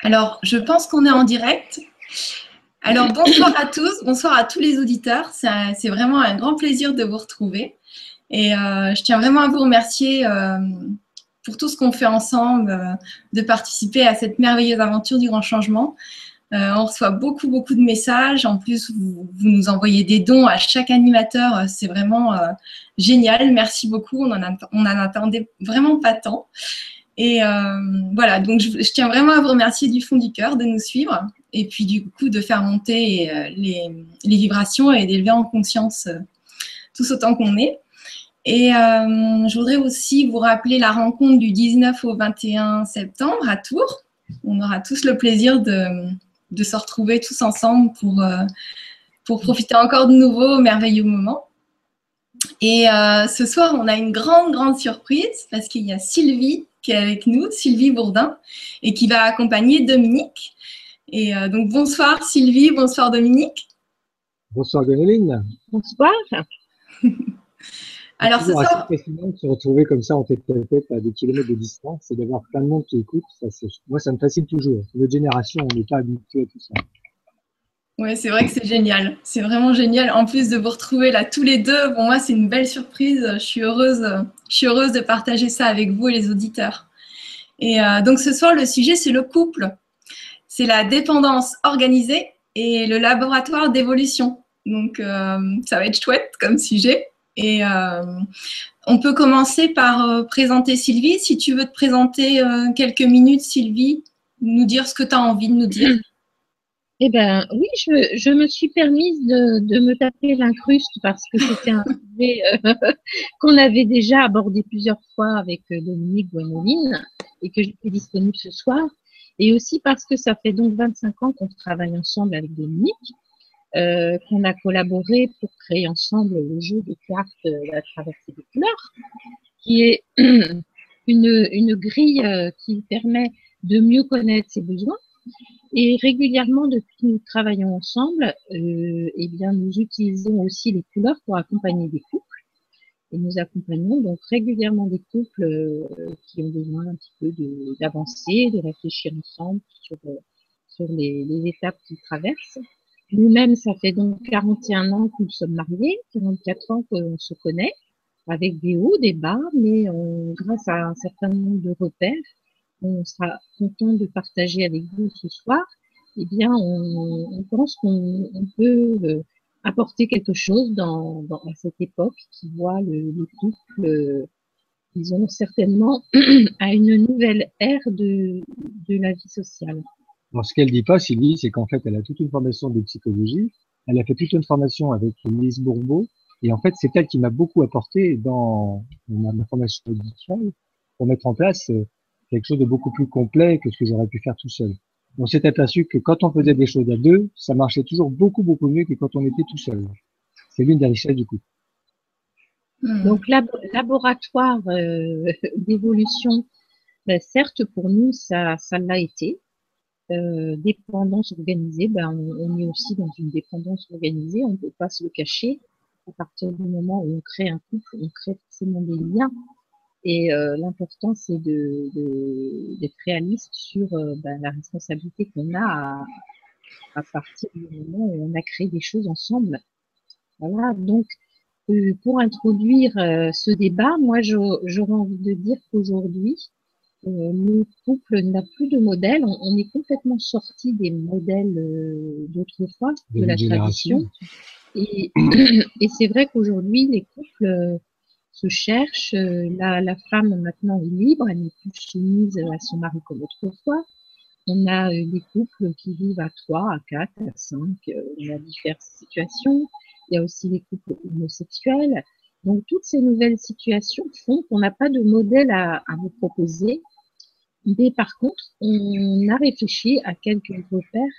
Alors, je pense qu'on est en direct. Alors, bonsoir à tous, bonsoir à tous les auditeurs. C'est vraiment un grand plaisir de vous retrouver. Et euh, je tiens vraiment à vous remercier euh, pour tout ce qu'on fait ensemble, euh, de participer à cette merveilleuse aventure du grand changement. on reçoit beaucoup, beaucoup de messages. En plus, vous, vous nous envoyez des dons à chaque animateur. C'est vraiment génial. Merci beaucoup. On en, on en attendait vraiment pas tant. Et voilà, donc je, tiens vraiment à vous remercier du fond du cœur de nous suivre et puis du coup de faire monter les, les vibrations et d'élever en conscience tous autant qu'on est. Et euh, je voudrais aussi vous rappeler la rencontre du 19 au 21 septembre à Tours. On aura tous le plaisir de, se retrouver tous ensemble pour, euh, pour profiter encore de nouveaux merveilleux moments. Et euh, ce soir, on a une grande, grande surprise parce qu'il y a Sylvie qui est avec nous, Sylvie Bourdin, et qui va accompagner Dominique. Et donc, bonsoir Sylvie, bonsoir Dominique. Bonsoir Gwénoline. Bonsoir. Alors, c'est ça. fascinant de se retrouver comme ça en tête à tête à des kilomètres de distance et d'avoir plein de monde qui écoute. Ça, moi, ça me fascine toujours. Notre génération, on n'est pas habitué à tout ça. Oui, c'est vrai que c'est génial. C'est vraiment génial. En plus de vous retrouver là tous les deux, pour moi, c'est une belle surprise. Je suis heureuse, je suis heureuse de partager ça avec vous et les auditeurs. Et euh, donc, ce soir, le sujet, c'est le couple. C'est la dépendance organisée et le laboratoire d'évolution. Donc, euh, ça va être chouette comme sujet. Et euh, on peut commencer par présenter Sylvie. Si tu veux te présenter quelques minutes, Sylvie, nous dire ce que tu as envie de nous dire. Eh bien, oui, je, me suis permise de, me taper l'incruste parce que c'était un sujet qu'on avait déjà abordé plusieurs fois avec Dominique Guanoline et que j'étais disponible ce soir. Et aussi parce que ça fait donc 25 ans qu'on travaille ensemble avec Dominique euh, qu'on a collaboré pour créer ensemble le jeu de cartes euh, La traversée des couleurs, qui est une, une grille euh, qui permet de mieux connaître ses besoins. Et régulièrement, depuis que nous travaillons ensemble, euh, eh bien, nous utilisons aussi les couleurs pour accompagner des couples. Et nous accompagnons donc régulièrement des couples euh, qui ont besoin un petit peu d'avancer, de, réfléchir ensemble sur, sur les, les étapes qu'ils traversent. Nous-mêmes, ça fait donc 41 ans que nous sommes mariés, 44 ans qu'on se connaît, avec des hauts, des bas, mais on, grâce à un certain nombre de repères, on sera content de partager avec vous ce soir. Eh bien, on, pense qu'on peut euh, apporter quelque chose dans, à cette époque qui voit le, le couple, euh, disons certainement, à une nouvelle ère de, de la vie sociale. Ce qu'elle dit pas, Sylvie, c'est qu'en fait, elle a toute une formation de psychologie. Elle a fait toute une formation avec Lise Bourbeau. Et en fait, c'est elle qui m'a beaucoup apporté dans ma formation audiovisuelle pour mettre en place euh, quelque chose de beaucoup plus complet que ce que j'aurais pu faire tout seul. On s'est aperçu que quand on faisait des choses à deux, ça marchait toujours beaucoup, beaucoup mieux que quand on était tout seul. C'est l'une des richesses du coup. Hmm. Donc, laboratoire euh, d'évolution, ben, certes, pour nous, ça, ça l'a été. Euh, dépendance organisée, ben, on, est aussi dans une dépendance organisée, on ne peut pas se le cacher. À partir du moment où on crée un couple, on crée forcément des liens. Et euh, l'important, c'est d'être de, réaliste sur euh, ben, la responsabilité qu'on a à, à, partir du moment où on a créé des choses ensemble. Voilà, donc euh, pour introduire ce débat, moi j'aurais envie de dire qu'aujourd'hui, euh, le couple n'a plus de modèle. On, est complètement sorti des modèles euh, d'autrefois, de, la tradition. Et, et c'est vrai qu'aujourd'hui, les couples euh, se cherchent. La, la, femme maintenant est libre, elle n'est plus soumise à son mari comme autrefois. On a des couples qui vivent à trois, à quatre, à cinq. on a diverses situations. Il y a aussi les couples homosexuels. Donc toutes ces nouvelles situations font qu'on n'a pas de modèle à, à, vous proposer. Mais par contre, on a réfléchi à quelques repères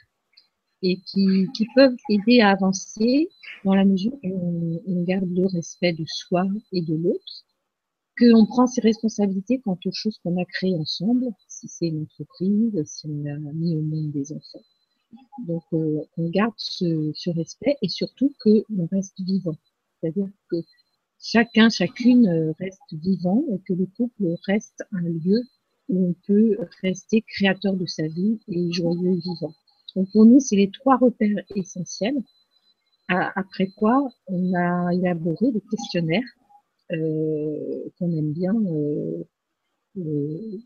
et qui, qui peuvent aider à avancer dans la mesure où on, garde le respect de soi et de l'autre, qu'on prend ses responsabilités quant aux choses qu'on a créées ensemble, si c'est une entreprise, si on a mis au monde des enfants. Donc, euh, on garde ce, ce respect et surtout qu'on reste vivant. C'est-à-dire que chacun, chacune euh, reste vivant et que le couple reste un lieu où on peut rester créateur de sa vie et joyeux vivant. Donc pour nous, c'est les trois repères essentiels. Après quoi, on a élaboré des questionnaires euh, qu'on aime bien euh, euh,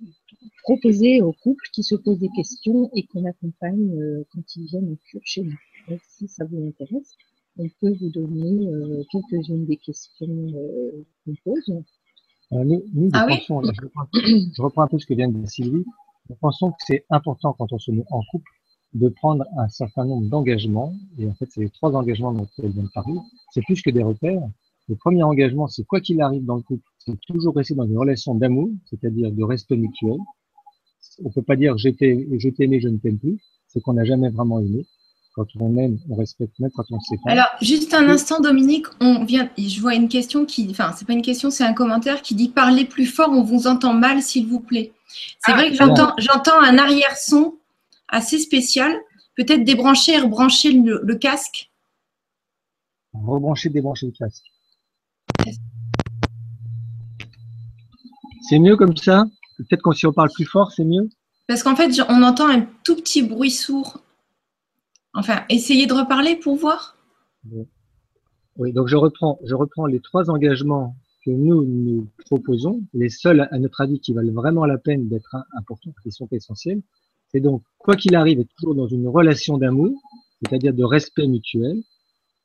proposer aux couples qui se posent des questions et qu'on accompagne euh, quand ils viennent en cure chez nous. Donc, si ça vous intéresse, on peut vous donner euh, quelques-unes des questions qu'on pose. nous, nous ah pensons, je, reprends, je, reprends, un peu ce que vient de dire Sylvie, nous pensons que c'est important quand on se met en couple de prendre un certain nombre d'engagements, et en fait c'est les trois engagements dont elle vient de parler, c'est plus que des repères, le premier engagement, c'est quoi qu'il arrive dans le couple, c'est toujours rester dans une relation d'amour, c'est-à-dire de respect mutuel. On peut pas dire je je t'aimais, je ne t'aime plus. C'est qu'on n'a jamais vraiment aimé. Quand on aime, on respecte même quand on sait pas. Alors, juste un instant, Dominique, on vient, je vois une question qui, enfin, c'est pas une question, c'est un commentaire qui dit parlez plus fort, on vous entend mal, s'il vous plaît. C'est ah, vrai que j'entends, j'entends un arrière-son assez spécial. Peut-être débrancher et rebrancher le, le casque. Rebrancher, débrancher le casque. C'est mieux comme ça? Peut-être qu'on si on parle plus fort, c'est mieux? Parce qu'en fait, on entend un tout petit bruit sourd. Enfin, essayez de reparler pour voir. Oui, donc je reprends, je reprends les trois engagements que nous nous proposons, les seuls à notre avis qui valent vraiment la peine d'être importants, qui sont essentiels. C'est donc, quoi qu'il arrive, être toujours dans une relation d'amour, c'est-à-dire de respect mutuel.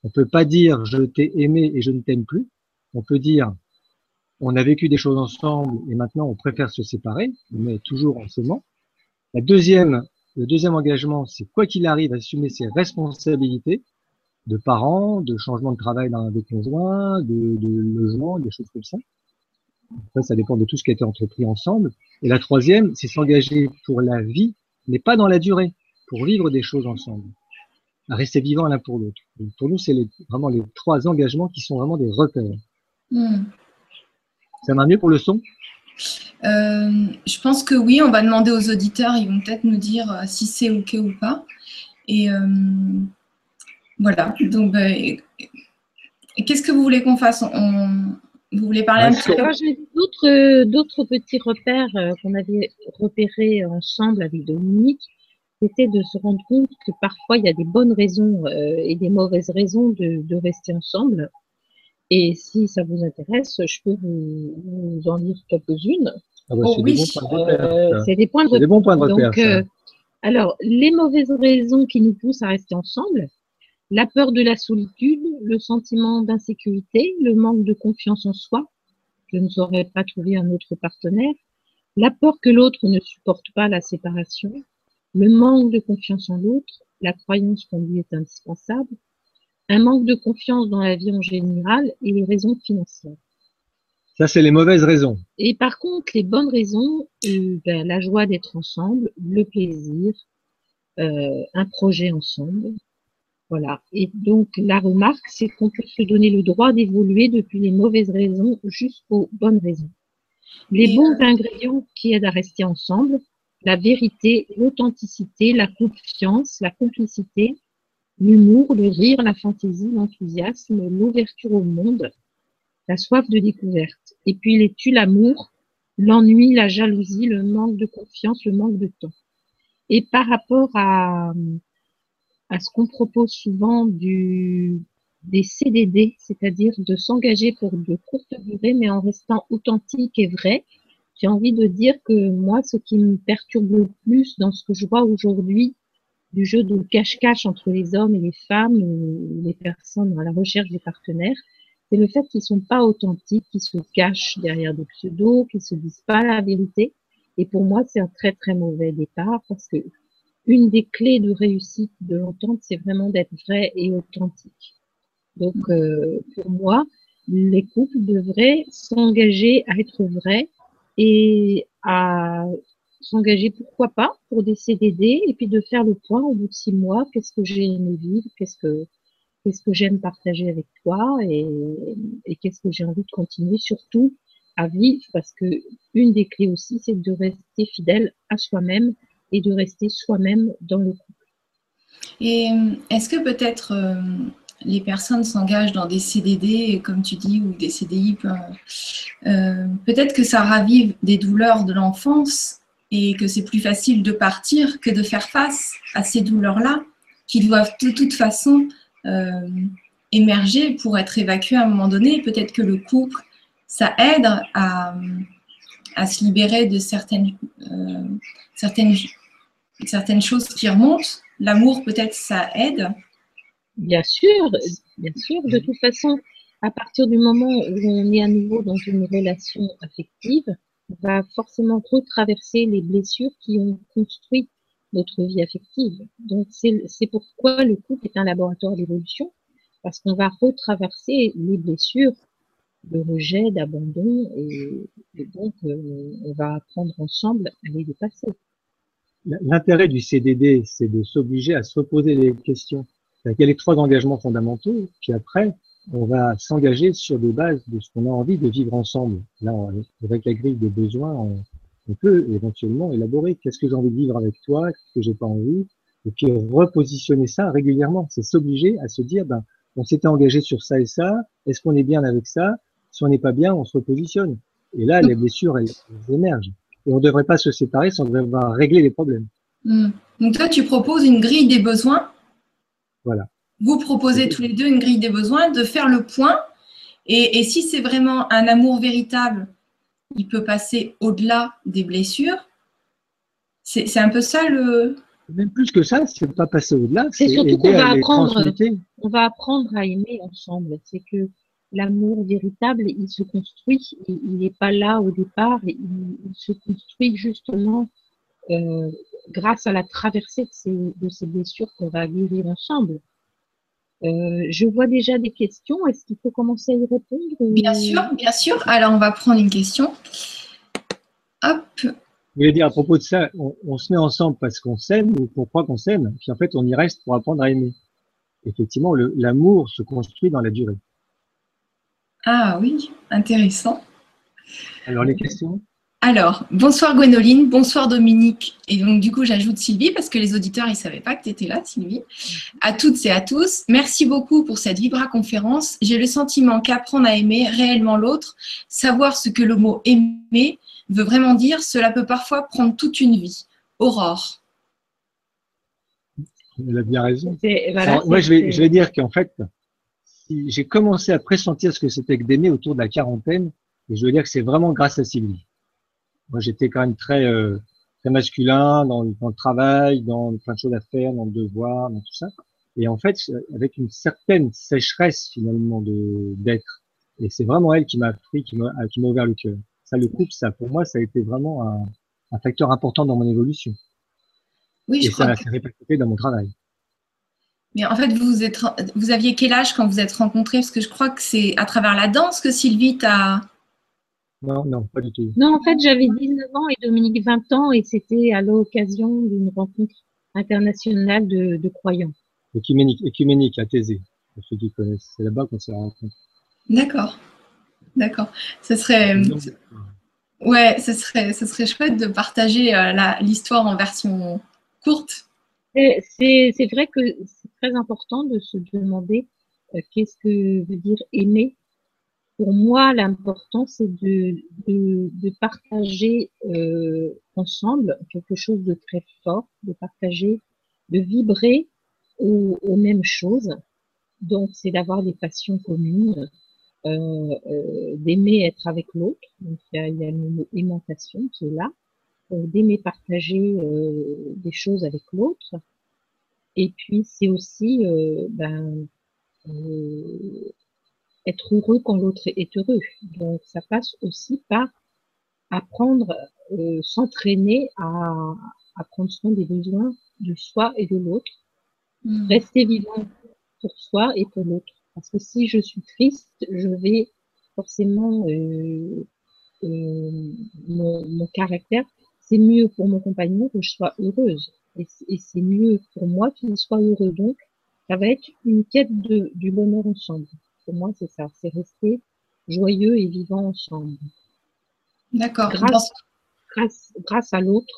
On ne peut pas dire je t'ai aimé et je ne t'aime plus on peut dire on a vécu des choses ensemble et maintenant on préfère se séparer, mais toujours en s'aimant. La deuxième, le deuxième engagement, c'est quoi qu'il arrive, assumer ses responsabilités de parents, de changement de travail d'un des conjoints, de, de logement, des choses comme ça. Après, ça dépend de tout ce qui a été entrepris ensemble. Et la troisième, c'est s'engager pour la vie, mais pas dans la durée, pour vivre des choses ensemble, à rester vivant l'un pour l'autre. Pour nous, c'est vraiment les trois engagements qui sont vraiment des repères. Hmm. Ça va mieux pour le son? Euh, Je pense que oui, on va demander aux auditeurs, ils vont peut-être nous dire euh, si c'est OK ou pas. Et euh, voilà, donc bah, qu'est-ce que vous voulez qu'on fasse? Vous voulez parler un petit peu J'ai d'autres, d'autres petits repères qu'on avait repérés ensemble avec Dominique. C'était de se rendre compte que parfois il y a des bonnes raisons et des mauvaises raisons de, de rester ensemble. Et si ça vous intéresse, je peux vous, en dire quelques-unes. Ah bah, oh, oui, euh, c'est des points de repère. Des bons points de repère. Donc, euh, alors, les mauvaises raisons qui nous poussent à rester ensemble, la peur de la solitude, le sentiment d'insécurité, le manque de confiance en soi, je ne saurais pas trouver un autre partenaire, la peur que l'autre ne supporte pas la séparation, le manque de confiance en l'autre, la croyance qu'on lui est indispensable, un manque de confiance dans la vie en général et les raisons financières. Ça, c'est les mauvaises raisons. Et par contre, les bonnes raisons, euh, ben, la joie d'être ensemble, le plaisir, euh, un projet ensemble. Voilà. Et donc, la remarque, c'est qu'on peut se donner le droit d'évoluer depuis les mauvaises raisons jusqu'aux bonnes raisons. Les bons euh, ingrédients qui aident à rester ensemble, la vérité, l'authenticité, la confiance, la complicité, l'humour, le rire, la fantaisie, l'enthousiasme, l'ouverture au monde, la soif de découverte. Et puis il tue l'amour, l'ennui, la jalousie, le manque de confiance, le manque de temps. Et par rapport à, à ce qu'on propose souvent du, des CDD, c'est-à-dire de s'engager pour de courtes durées, mais en restant authentique et vrai, j'ai envie de dire que moi, ce qui me perturbe le plus dans ce que je vois aujourd'hui, du jeu de cache-cache entre les hommes et les femmes ou les personnes dans la recherche des partenaires, c'est le fait qu'ils sont pas authentiques, qu'ils se cachent derrière des pseudos, qu'ils se disent pas la vérité. Et pour moi, c'est un très très mauvais départ parce que une des clés de réussite de l'entente, c'est vraiment d'être vrai et authentique. Donc, euh, pour moi, les couples devraient s'engager à être vrais et à s'engager, pourquoi pas, pour des CDD, et puis de faire le point au bout de six mois, qu'est-ce que j'ai aimé vivre, qu'est-ce que j'aime partager avec toi, et, et qu'est-ce que j'ai envie de continuer, surtout à vivre, parce que une des clés aussi, c'est de rester fidèle à soi-même et de rester soi-même dans le couple. Et euh, est-ce que peut-être euh, les personnes s'engagent dans des CDD, comme tu dis, ou des CDI, euh, peut-être que ça ravive des douleurs de l'enfance et que c'est plus facile de partir que de faire face à ces douleurs-là qui doivent de toute façon émerger pour être évacuées à un moment donné. Peut-être que le couple, ça aide à, à se libérer de certaines, certaines, certaines choses qui remontent. L'amour, peut-être, ça aide. Bien sûr, bien sûr. De toute façon, à partir du moment où on est à nouveau dans une relation affective, on va forcément retraverser les blessures qui ont construit notre vie affective. Donc, c'est pourquoi le couple est un laboratoire d'évolution, parce qu'on va retraverser les blessures de rejet, d'abandon, et, donc euh, on va apprendre ensemble à les dépasser. L'intérêt du CDD, c'est de s'obliger à se reposer des questions. Il y a les trois engagements fondamentaux, puis après, on va s'engager sur des bases de ce qu'on a envie de vivre ensemble. Là, avec la grille de besoins, on, peut éventuellement élaborer qu'est-ce que j'ai envie de vivre avec toi, qu'est-ce que j'ai pas envie, et puis repositionner ça régulièrement. C'est s'obliger à se dire, ben, on s'était engagé sur ça et ça, est-ce qu'on est bien avec ça? Si on n'est pas bien, on se repositionne. Et là, les blessures, elles, émergent. Et on ne devrait pas se séparer sans devoir régler les problèmes. Hmm. Donc toi, tu proposes une grille des besoins. Voilà vous proposez tous les deux une grille des besoins, de faire le point. Et, si c'est vraiment un amour véritable, il peut passer au-delà des blessures. C'est un peu ça le. Même plus que ça, c'est pas passer au-delà. C'est surtout qu'on va apprendre, on va apprendre à aimer ensemble. C'est que l'amour véritable, il se construit. Il n'est pas là au départ. Il, se construit justement euh, grâce à la traversée de ces, de ces blessures qu'on va vivre ensemble. Euh, je vois déjà des questions. Est-ce qu'il faut commencer à y répondre Bien sûr, bien sûr. Alors, on va prendre une question. Hop. Vous voulez dire à propos de ça, on, se met ensemble parce qu'on s'aime ou qu'on croit qu'on s'aime, puis en fait, on y reste pour apprendre à aimer. Effectivement, l'amour se construit dans la durée. Ah oui, intéressant. Alors, les questions alors, bonsoir Gwénoline, bonsoir Dominique. Et donc, du coup, j'ajoute Sylvie parce que les auditeurs, ils ne savaient pas que tu étais là, Sylvie. À toutes et à tous, merci beaucoup pour cette Vibra conférence. J'ai le sentiment qu'apprendre à aimer réellement l'autre, savoir ce que le mot aimer veut vraiment dire, cela peut parfois prendre toute une vie. Aurore. Elle a bien raison. moi, je vais, je vais dire qu'en fait, j'ai commencé à pressentir ce que c'était que d'aimer autour de la quarantaine, et je veux dire que c'est vraiment grâce à Sylvie. Moi, j'étais quand même très, euh, très masculin dans, dans, le travail, dans plein de choses à faire, dans le devoir, dans tout ça. Et en fait, avec une certaine sécheresse finalement de d'être. Et c'est vraiment elle qui m'a appris, qui m'a qui m'a ouvert le cœur. Ça, le couple, ça pour moi, ça a été vraiment un, un facteur important dans mon évolution. Oui, je et crois. ça s'est répercuté dans mon travail. Mais en fait, vous, êtes, vous aviez quel âge quand vous êtes rencontrés? Parce que je crois que c'est à travers la danse que Sylvie t'a non, non, pas du tout. Non, en fait, j'avais 19 ans et Dominique 20 ans et c'était à l'occasion d'une rencontre internationale de, de croyants. Écuménique, écuménique à Thésée, pour ceux qui connaissent. C'est là-bas qu'on s'est rencontrés. D'accord. D'accord. Ce serait. Ouais, ce serait, ce serait chouette de partager euh, l'histoire en version courte. C'est vrai que c'est très important de se demander euh, qu'est-ce que veut dire aimer pour moi, l'important, c'est de, partager euh, ensemble quelque chose de très fort, de partager, de vibrer aux, mêmes choses. Donc, c'est d'avoir des passions communes, euh, d'aimer être avec l'autre. Il y a, il y a une aimantation qui est là, d'aimer partager euh, des choses avec l'autre. Et puis, c'est aussi ben, être heureux quand l'autre est heureux. Donc ça passe aussi par apprendre, euh, s'entraîner à, à, prendre soin des besoins de soi et de l'autre. Mmh. Rester vivant pour soi et pour l'autre. Parce que si je suis triste, je vais forcément euh, euh, mon, mon, caractère. C'est mieux pour mon compagnon que je sois heureuse. Et, c'est mieux pour moi qu'il soit heureux. Donc, ça va être une quête de, du bonheur ensemble pour moi, c'est ça, c'est rester joyeux et vivant ensemble. D'accord. Grâce, grâce, à l'autre,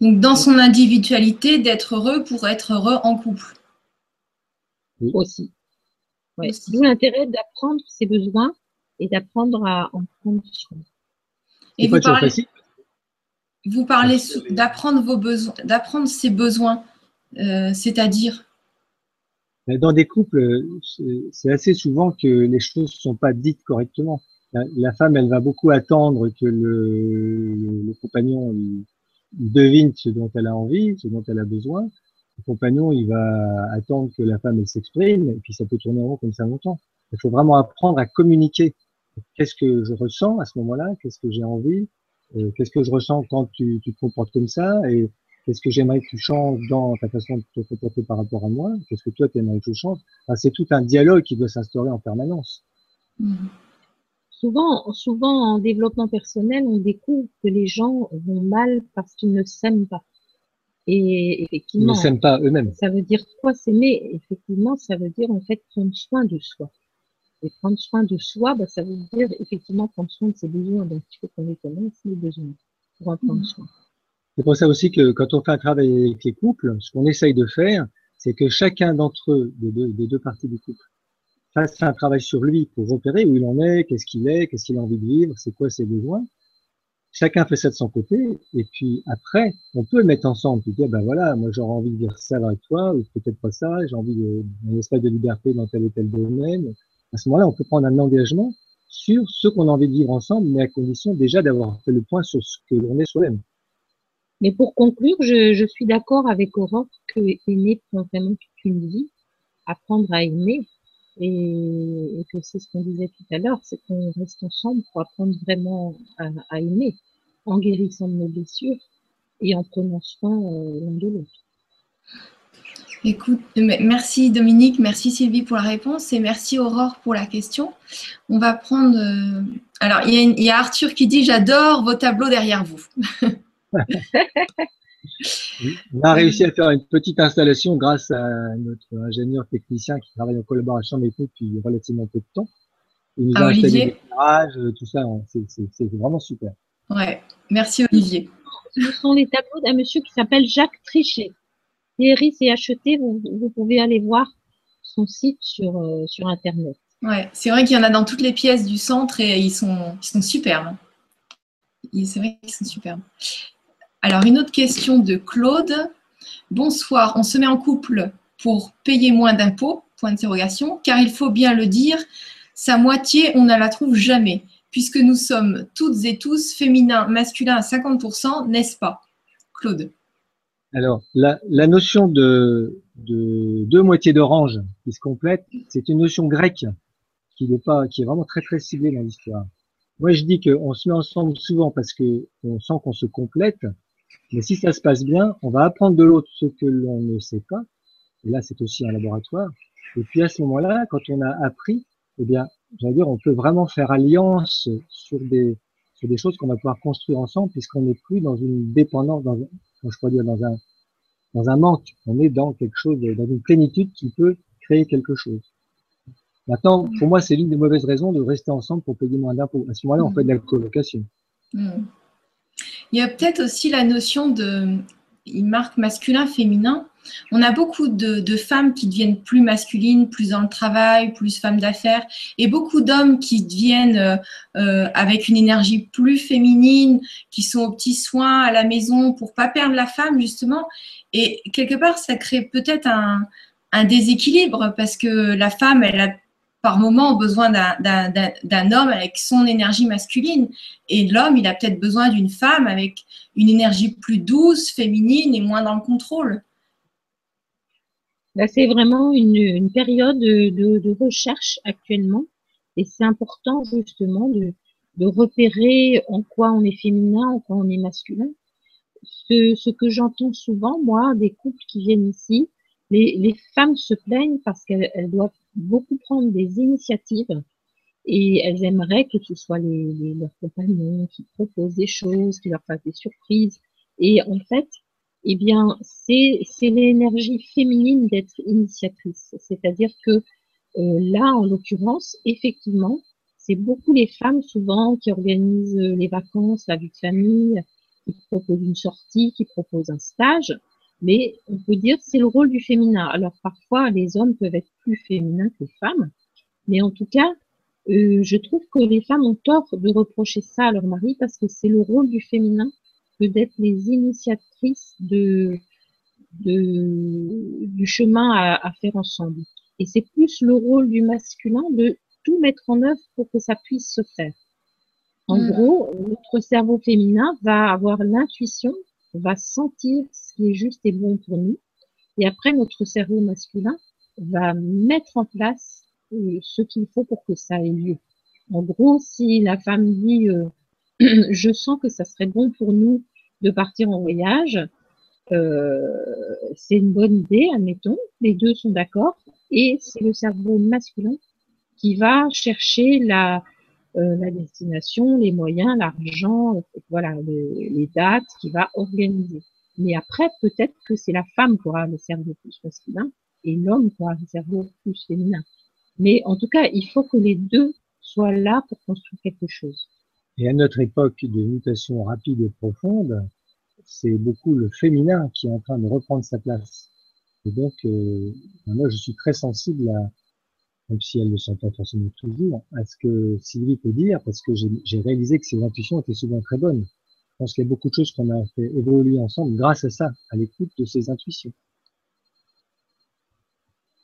Donc, dans son individualité, d'être heureux pour être heureux en couple. Aussi. Ouais. D'où l'intérêt d'apprendre ses besoins et d'apprendre à en prendre soin. Et vous parlez... facile. Vous parlez d'apprendre vos besoins, d'apprendre ses besoins, euh, c'est-à-dire Dans des couples, c'est assez souvent que les choses ne sont pas dites correctement. La, femme, elle va beaucoup attendre que le, le, compagnon devine ce dont elle a envie, ce dont elle a besoin. Le compagnon, il va attendre que la femme elle s'exprime, et puis ça peut tourner en rond comme ça longtemps. Il faut vraiment apprendre à communiquer. Qu'est-ce que je ressens à ce moment-là? Qu'est-ce que j'ai envie? Euh, Qu'est-ce que je ressens quand tu, tu te comportes comme ça Et qu'est-ce que j'aimerais que tu changes dans ta façon de te comporter par rapport à moi? Qu'est-ce que toi, tu aimerais que je change? Enfin, C'est tout un dialogue qui doit s'instaurer en permanence. Mmh. Souvent, souvent, en développement personnel, on découvre que les gens vont mal parce qu'ils ne s'aiment pas. Et effectivement. Ils ne s'aiment pas eux-mêmes. Ça veut dire quoi s'aimer? Effectivement, ça veut dire en fait prendre soin de soi. Et prendre soin de soi, bah, ça veut dire effectivement prendre soin de ses besoins. Donc, il faut qu'on les connaisse, les besoins, pour en prendre mmh. soin. C'est pour ça aussi que quand on fait un travail avec les couples, ce qu'on essaye de faire, c'est que chacun d'entre eux, des deux, des deux parties du couple, fasse un travail sur lui pour repérer où il en est, qu'est-ce qu'il est, qu'est-ce qu'il a envie de vivre, c'est quoi ses besoins. Chacun fait ça de son côté, et puis après, on peut le mettre ensemble, puis dire, ben voilà, moi j'aurais envie de dire ça avec toi, ou peut-être pas ça, j'ai envie d'un espace de liberté dans tel ou tel domaine. À ce moment-là, on peut prendre un engagement sur ce qu'on a envie de vivre ensemble, mais à condition déjà d'avoir fait le point sur ce que l'on est soi-même. Mais pour conclure, je, suis d'accord avec Aurore que aimer prend vraiment toute une vie. Apprendre à aimer, et, que c'est ce qu'on disait tout à l'heure, c'est qu'on reste ensemble pour apprendre vraiment à, aimer, en guérissant de nos blessures et en prenant soin euh, l'un de l'autre. Écoute, merci Dominique, merci Sylvie pour la réponse et merci Aurore pour la question. On va prendre. Euh, alors, il y, a Arthur qui dit J'adore vos tableaux derrière vous. On a réussi à faire une petite installation grâce à notre ingénieur technicien qui travaille en collaboration avec nous depuis relativement peu de temps. Il nous a Olivier. Euh, tout ça, c'est vraiment super. Ouais, merci Olivier. Ce sont les tableaux d'un monsieur qui s'appelle Jacques Trichet. Thierry s'est acheté, vous, pouvez aller voir son site sur, euh, sur Internet. Ouais, c'est vrai qu'il y en a dans toutes les pièces du centre et ils sont, ils sont superbes. C'est vrai qu'ils sont superbes. Alors, une autre question de Claude. Bonsoir, on se met en couple pour payer moins d'impôts? Point d'interrogation. Car il faut bien le dire, sa moitié, on ne la trouve jamais, puisque nous sommes toutes et tous féminins, masculins à 50%, n'est-ce pas Claude? Alors, la, notion de, deux moitiés d'orange qui se complètent, c'est une notion grecque qui est, pas, qui est vraiment très très ciblée dans l'histoire. Moi, je dis qu'on se met ensemble souvent parce qu'on sent qu'on se complète, mais si ça se passe bien, on va apprendre de l'autre ce que l'on ne sait pas. Et là, c'est aussi un laboratoire. Et puis à ce moment-là, quand on a appris, eh bien, j'allais dire, on peut vraiment faire alliance sur des sur des choses qu'on va pouvoir construire ensemble, puisqu'on n'est plus dans une dépendance, dans, je pourrais dire, dans un dans un manque. On est dans quelque chose, dans une plénitude qui peut créer quelque chose. Maintenant, pour moi, c'est l'une des mauvaises raisons de rester ensemble pour payer moins d'impôts. À ce moment-là, on fait de la colocation. Mmh. Il y a peut-être aussi la notion de marque masculin, féminin. On a beaucoup de, femmes qui deviennent plus masculines, plus dans le travail, plus femmes d'affaires, et beaucoup d'hommes qui deviennent euh, euh, avec une énergie plus féminine, qui sont aux petits soins à la maison pour pas perdre la femme justement. Et quelque part, ça crée peut-être un, un déséquilibre parce que la femme, elle a par moment besoin d'un homme avec son énergie masculine. Et l'homme, il a peut-être besoin d'une femme avec une énergie plus douce, féminine et moins dans le contrôle. c'est vraiment une, période de, recherche actuellement. Et c'est important justement de, repérer en quoi on est féminin, en quoi on est masculin. Ce que j'entends souvent, moi, des couples qui viennent ici, les, femmes se plaignent parce qu'elles doivent beaucoup prendre des initiatives et elles aimeraient que ce soit leurs compagnons qui proposent des choses, qui leur fassent des surprises. Et en fait, eh bien, c'est l'énergie féminine d'être initiatrice. C'est-à-dire que euh, là, en l'occurrence, effectivement, c'est beaucoup les femmes souvent qui organisent les vacances, la vie de famille, qui proposent une sortie, qui proposent un stage mais on peut dire c'est le rôle du féminin. Alors parfois, les hommes peuvent être plus féminins que les femmes, mais en tout cas, euh, je trouve que les femmes ont tort de reprocher ça à leur mari parce que c'est le rôle du féminin que d'être les initiatrices de, de, du chemin à, à faire ensemble. Et c'est plus le rôle du masculin de tout mettre en œuvre pour que ça puisse se faire. En Mm. gros, notre cerveau féminin va avoir l'intuition, va sentir ce qui est juste et bon pour nous. Et après, notre cerveau masculin va mettre en place euh, ce qu'il faut pour que ça ait lieu. En gros, si la femme dit euh, je sens que ça serait bon pour nous de partir en voyage, euh, c'est une bonne idée, admettons, les deux sont d'accord, et c'est le cerveau masculin qui va chercher la, euh, la destination, les moyens, l'argent, euh, voilà, les, dates, qui va organiser. Mais après, peut-être que c'est la femme qui aura le cerveau plus masculin et l'homme qui aura le cerveau plus féminin. Mais en tout cas, il faut que les deux soient là pour construire quelque chose. Et à notre époque de mutation rapide et profonde, c'est beaucoup le féminin qui est en train de reprendre sa place. Et donc, euh, moi, je suis très sensible à, même si elle ne sent pas forcément toujours, à ce que Sylvie peut dire, parce que j'ai réalisé que ses intuitions étaient souvent très bonnes. Je pense qu'il y a beaucoup de choses qu'on a fait évoluer ensemble grâce à ça, à l'écoute de ses intuitions.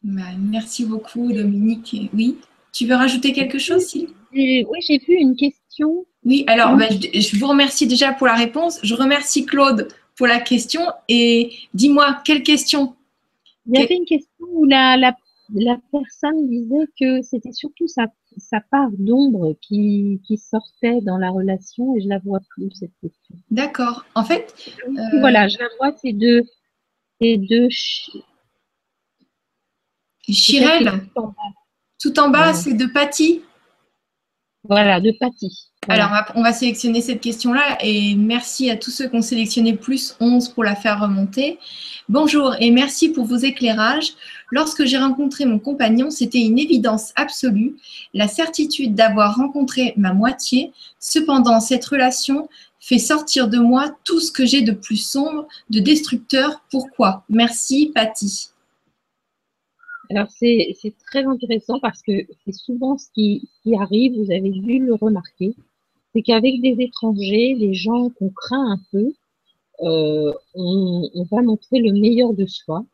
Bah, merci beaucoup, Dominique. Oui, tu veux rajouter quelque chose, Sylvie? Oui, j'ai vu une question. Oui, alors bah, je, je vous remercie déjà pour la réponse. Je remercie Claude pour la question. Et dis-moi, quelle question? Il y avait une question où la, la, la personne disait que c'était surtout sa, sa part d'ombre qui, qui sortait dans la relation et je la vois plus cette question. D'accord. En fait, Euh, Voilà, je la vois, c'est deux, c'est deux ch- Chirel, tout en bas. Ouais. c'est de Patty. Voilà, de Patty. Alors, on va- on va sélectionner cette question-là et merci à tous ceux qui ont sélectionné plus 11 pour la faire remonter. Bonjour et merci pour vos éclairages. Lorsque j'ai rencontré mon compagnon, c'était une évidence absolue, la certitude d'avoir rencontré ma moitié. Cependant, cette relation fait sortir de moi tout ce que j'ai de plus sombre, de destructeur. Pourquoi? Merci, Patty. Alors, c'est très intéressant parce que c'est souvent ce qui, qui arrive, vous avez dû le remarquer, c'est qu'avec des étrangers, les gens qu'on craint un peu, euh, on, va montrer le meilleur de soi.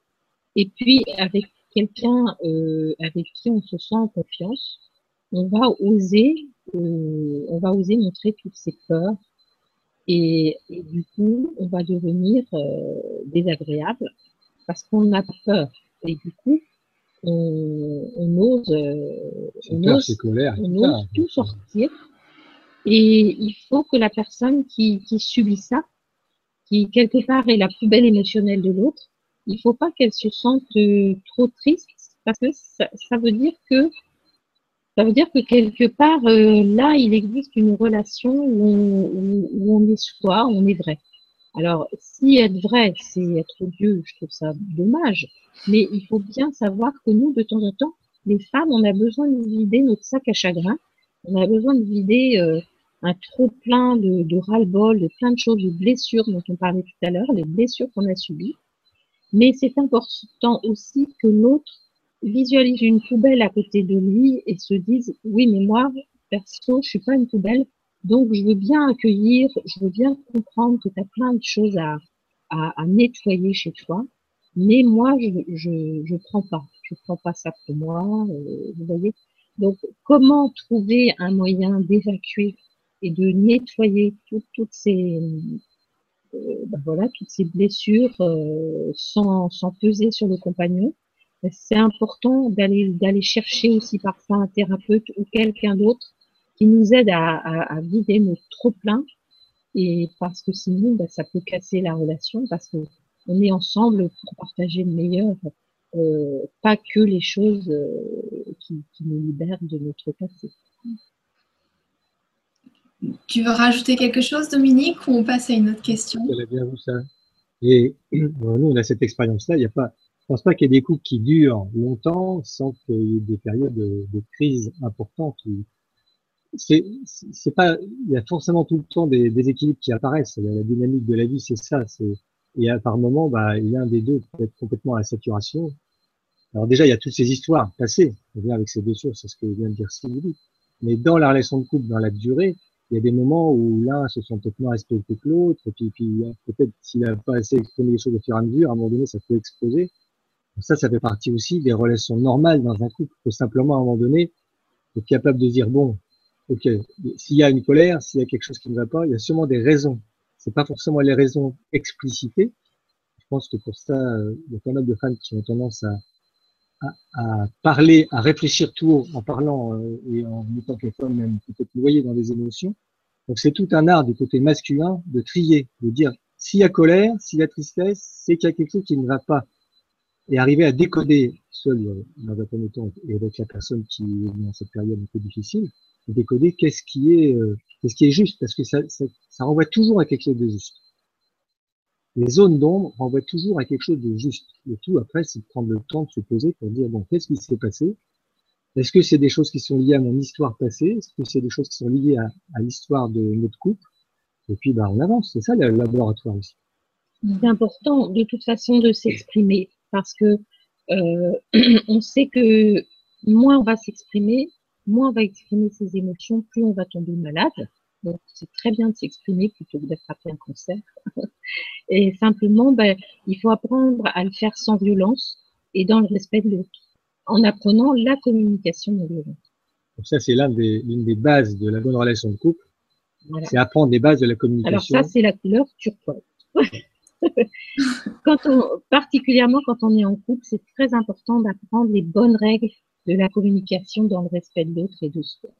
Et puis, avec quelqu'un euh, avec qui on se sent en confiance, on va oser, euh, on va oser montrer toutes ses peurs. Et, et du coup, on va devenir désagréable parce qu'on a peur. Et du coup, on, on ose, euh, on peur, ose, colère. on ose tout sortir. Et il faut que la personne qui, qui subit ça, qui quelque part est la plus belle émotionnelle de l'autre, il faut pas qu'elle se sente euh, trop triste parce que ça, ça veut dire que ça veut dire que quelque part euh, là il existe une relation où on, où- où on est soi, on est vrai. Alors si être vrai c'est être Dieu, je trouve ça dommage, mais il faut bien savoir que nous de temps en temps les femmes on a besoin de vider notre sac à chagrin, on a besoin de vider euh, un trop plein de, de ras-le-bol, de plein de choses, de blessures dont on parlait tout à l'heure, les blessures qu'on a subies. Mais c'est important aussi que l'autre visualise une poubelle à côté de lui et se dise oui mais moi perso je suis pas une poubelle donc je veux bien accueillir je veux bien comprendre que tu as plein de choses à, nettoyer chez toi mais moi je je prends pas. Je prends pas ça pour moi euh, vous voyez. Donc comment trouver un moyen d'évacuer et de nettoyer tout- toutes ces euh, ben toutes ces blessures euh, sans sans peser sur le compagnon? C'est important d'aller chercher aussi parfois un thérapeute ou quelqu'un d'autre qui nous aide à, à, à vider notre trop plein et parce que sinon bah, ça peut casser la relation parce que on est ensemble pour partager le meilleur euh, pas que les choses euh, qui, qui nous libèrent de notre passé Tu veux rajouter quelque chose, Dominique, ou on passe à une autre question? Bien vu ça. Et bon, nous, on a cette expérience-là. Il y a pas, je pense pas qu'il y ait des couples qui durent longtemps sans qu'il y ait des périodes de, de crise importantes. où- C'est, c'est pas, il y a forcément tout le temps des déséquilibres qui apparaissent. La, dynamique de la vie, c'est ça. C'est, et à par moment, bah, l'un des deux peut être complètement à la saturation. Alors déjà, il y a toutes ces histoires passées. On avec ces blessures, c'est ce que vient de dire Sylvie. Mais dans la relation de couple, dans la durée, il y a des moments où l'un se sent peut-être moins respecté que l'autre, et puis, puis peut-être s'il n'a pas assez exprimé les choses au fur et à mesure, à un moment donné, ça peut exploser. Ça, ça fait partie aussi des relations normales dans un couple. Il simplement, à un moment donné, être capable de dire, bon, ok, s'il y a une colère, s'il y a quelque chose qui ne va pas, il y a sûrement des raisons. C'est pas forcément les raisons explicitées. Je pense que pour ça, euh, il y a pas mal de femmes qui ont tendance à, à, à parler, à réfléchir tout haut en parlant euh, et en les femmes même peut-être noyées dans des émotions. Donc c'est tout un art du côté masculin de trier, de dire s'il y a colère, s'il y a tristesse, c'est qu'il y a quelque chose qui ne va pas. Et arriver à décoder seul euh, dans un premier temps et avec la personne qui est dans cette période un peu difficile, décoder qu'est-ce qui est euh, qu'est-ce qui est juste parce que ça, ça, ça renvoie toujours à quelque chose de juste les zones d'ombre renvoient toujours à quelque chose de juste. Le tout, après, c'est de prendre le temps de se poser pour dire, bon, qu'est-ce qui s'est passé? Est-ce que c'est des choses qui sont liées à mon histoire passée? Est-ce que c'est des choses qui sont liées à, à l'histoire de notre couple? Et puis, bah, on avance. C'est ça, le laboratoire aussi. C'est important, de toute façon, de s'exprimer parce que euh, on sait que moins on va s'exprimer, moins on va exprimer ses émotions, plus on va tomber malade. Donc, c'est très bien de s'exprimer plutôt que d'attraper un cancer. et simplement, ben, il faut apprendre à le faire sans violence et dans le respect de l'autre, en apprenant la communication non violente. Donc ça, c'est l'une des, des, bases de la bonne relation de couple. Voilà. C'est apprendre les bases de la communication. Alors ça, c'est la couleur turquoise. quand on, particulièrement quand on est en couple, c'est très important d'apprendre les bonnes règles de la communication dans le respect de l'autre et de soi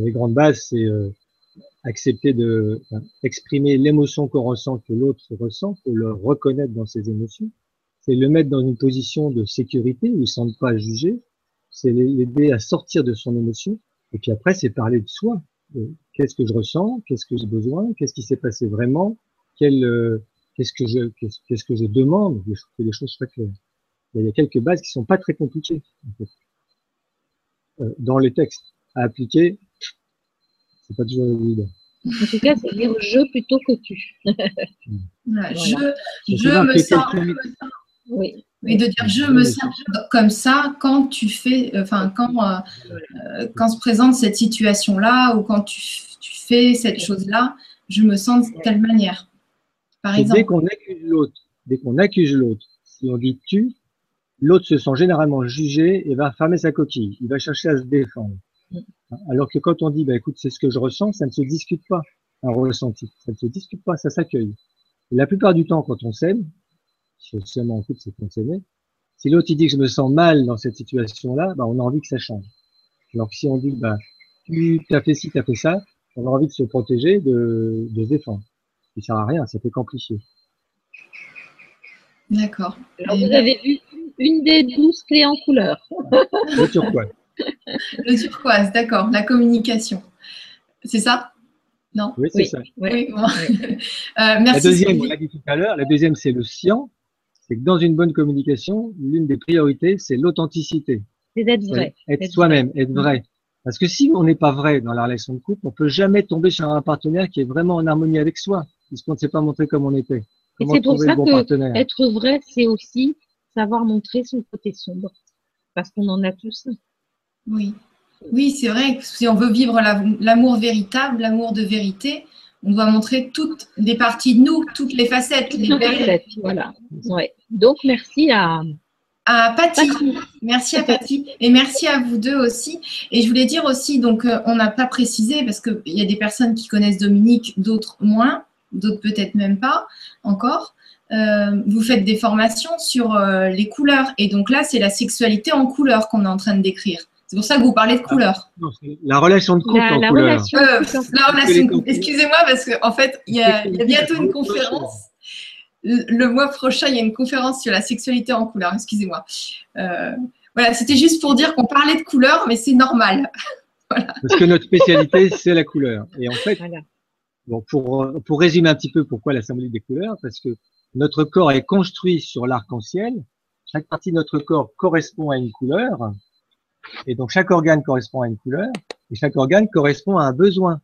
les grandes bases, c'est euh, accepter de exprimer l'émotion qu'on ressent, que l'autre ressent, faut le reconnaître dans ses émotions. C'est le mettre dans une position de sécurité où il ne sent pas juger. C'est l'aider à sortir de son émotion. Et puis après, c'est parler de soi. Qu'est-ce que je ressens? Qu'est-ce que j'ai besoin? Qu'est-ce qui s'est passé vraiment? Euh, Qu'est-ce que je qu'est-ce que je demande? Fais des choses très claires. Il y a quelques bases qui sont pas très compliquées en fait. euh, dans les textes à appliquer c'est pas toujours évident. En tout cas, c'est dire je plutôt que tu. voilà. Je, je me sens. Oui. Et de dire je me sens comme ça quand tu fais, enfin quand euh, quand se présente cette situation-là ou quand tu, tu fais cette chose-là, je me sens de telle manière. Par exemple. Dès qu'on accuse l'autre, dès qu'on accuse l'autre, si on dit tu, l'autre se sent généralement jugé et va fermer sa coquille. Il va chercher à se défendre. Alors que quand on dit, bah, écoute, c'est ce que je ressens, ça ne se discute pas, un ressenti. Ça ne se discute pas, ça s'accueille. La plupart du temps, quand on s'aime, si on s'aime en couple, c'est qu'on s'aimait, si l'autre il dit que je me sens mal dans cette situation-là, bah, on a envie que ça change. Alors que si on dit, bah, tu as fait ci, tu as fait ça, on a envie de se protéger, de, de se défendre. Ça sert à rien, ça fait qu'amplifier. D'accord. Alors, vous avez vu une des douze clés en couleur. Le turquoise. Le turquoise, d'accord, la communication. C'est ça? Non? Oui, c'est ça. Oui, bon. euh, merci. La deuxième, on l'a dit tout à l'heure, la deuxième, c'est le science. C'est que dans une bonne communication, l'une des priorités, c'est l'authenticité. C'est d'être vrai. Être soi-même, être vrai. Parce que si on n'est pas vrai dans la relation de couple, on peut jamais tomber sur un partenaire qui est vraiment en harmonie avec soi, puisqu'on ne s'est pas montré comme on était. Comment c'est pour ça bon que partenaire? être vrai, c'est aussi savoir montrer son côté sombre. Parce qu'on en a tous. Oui, oui c'est vrai que si on veut vivre l'amour véritable, l'amour de vérité, on doit montrer toutes les parties de nous, toutes les facettes. les belles... facettes, voilà. Ouais. Donc, merci à, à Patty. Merci à Patty. Et merci à vous deux aussi. Et je voulais dire aussi, donc, euh, on n'a pas précisé parce qu'il y a des personnes qui connaissent Dominique, d'autres moins, d'autres peut-être même pas encore. Euh, vous faites des formations sur euh, les couleurs. Et donc là, c'est la sexualité en couleurs qu'on est en train de décrire. C'est pour ça que vous parlez de couleur. la relation de couple la, en la couleur. Relation, euh, la relation. Excusez-moi parce qu'en en fait, il y, a, il y, a, bientôt une conférence. Le mois prochain, il y a une conférence sur la sexualité en couleur. Excusez-moi. Euh, voilà, c'était juste pour dire qu'on parlait de couleur, mais c'est normal. voilà. Parce que notre spécialité, c'est la couleur. Et en fait, voilà. bon, pour, pour résumer un petit peu pourquoi la symbolique des couleurs, parce que notre corps est construit sur l'arc-en-ciel. Chaque partie de notre corps correspond à une couleur. Et donc chaque organe correspond à une couleur et chaque organe correspond à un besoin.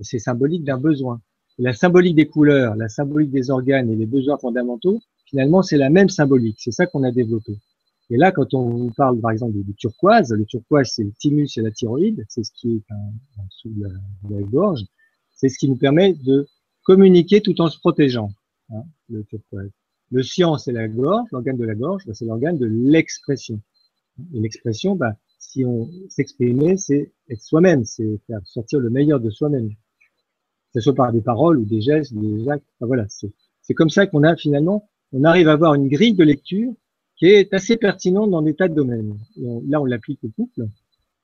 Et c'est symbolique d'un besoin. La symbolique des couleurs, la symbolique des organes et les besoins fondamentaux, finalement, c'est la même symbolique. C'est ça qu'on a développé. Et là, quand on vous parle, par exemple, du, turquoise, le turquoise, c'est le thymus et la thyroïde, c'est ce qui est en, dessous de la, gorge, c'est ce qui nous permet de communiquer tout en se protégeant, hein, le turquoise. Le cyan, c'est la gorge, l'organe de la gorge, bah, c'est l'organe de l'expression. Et l'expression, bah, si on s'exprimait, c'est être soi-même, c'est faire sortir le meilleur de soi-même. Que ce soit par des paroles ou des gestes, des actes. voilà, c'est comme ça qu'on a finalement, on arrive à avoir une grille de lecture qui est assez pertinente dans des tas de domaines. là, on l'applique au couple,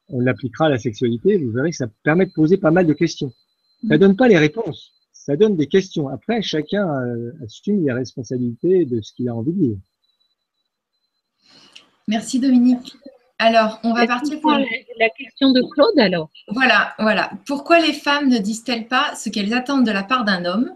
on l'appliquera à la sexualité, vous verrez que ça permet de poser pas mal de questions. Ça mm. donne pas les réponses, ça donne des questions. Après, chacun euh, assume les responsabilités de ce qu'il a envie de dire. Merci Dominique. Alors, on va partir pour la question de Claude alors? Voilà, voilà. Pourquoi les femmes ne disent-elles pas ce qu'elles attendent de la part d'un homme,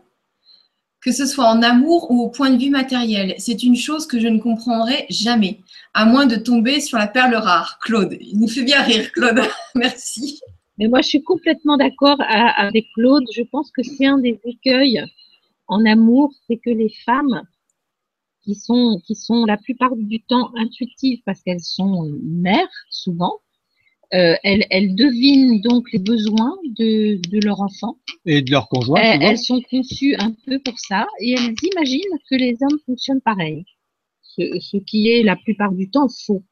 que ce soit en amour ou au point de vue matériel? C'est une chose que je ne comprendrai jamais, à moins de tomber sur la perle rare. Claude, il nous fait bien rire, Claude. Merci. Mais moi, je suis complètement d'accord avec Claude. Je pense que c'est un des écueils en amour, c'est que les femmes qui sont, qui sont la plupart du temps intuitives parce qu'elles sont mères, souvent, euh, elles, elles, devinent donc les besoins de, de leur enfant. Et de leur conjoint. Elles, elles, sont conçues un peu pour ça et elles imaginent que les hommes fonctionnent pareil, ce, ce qui est la plupart du temps faux.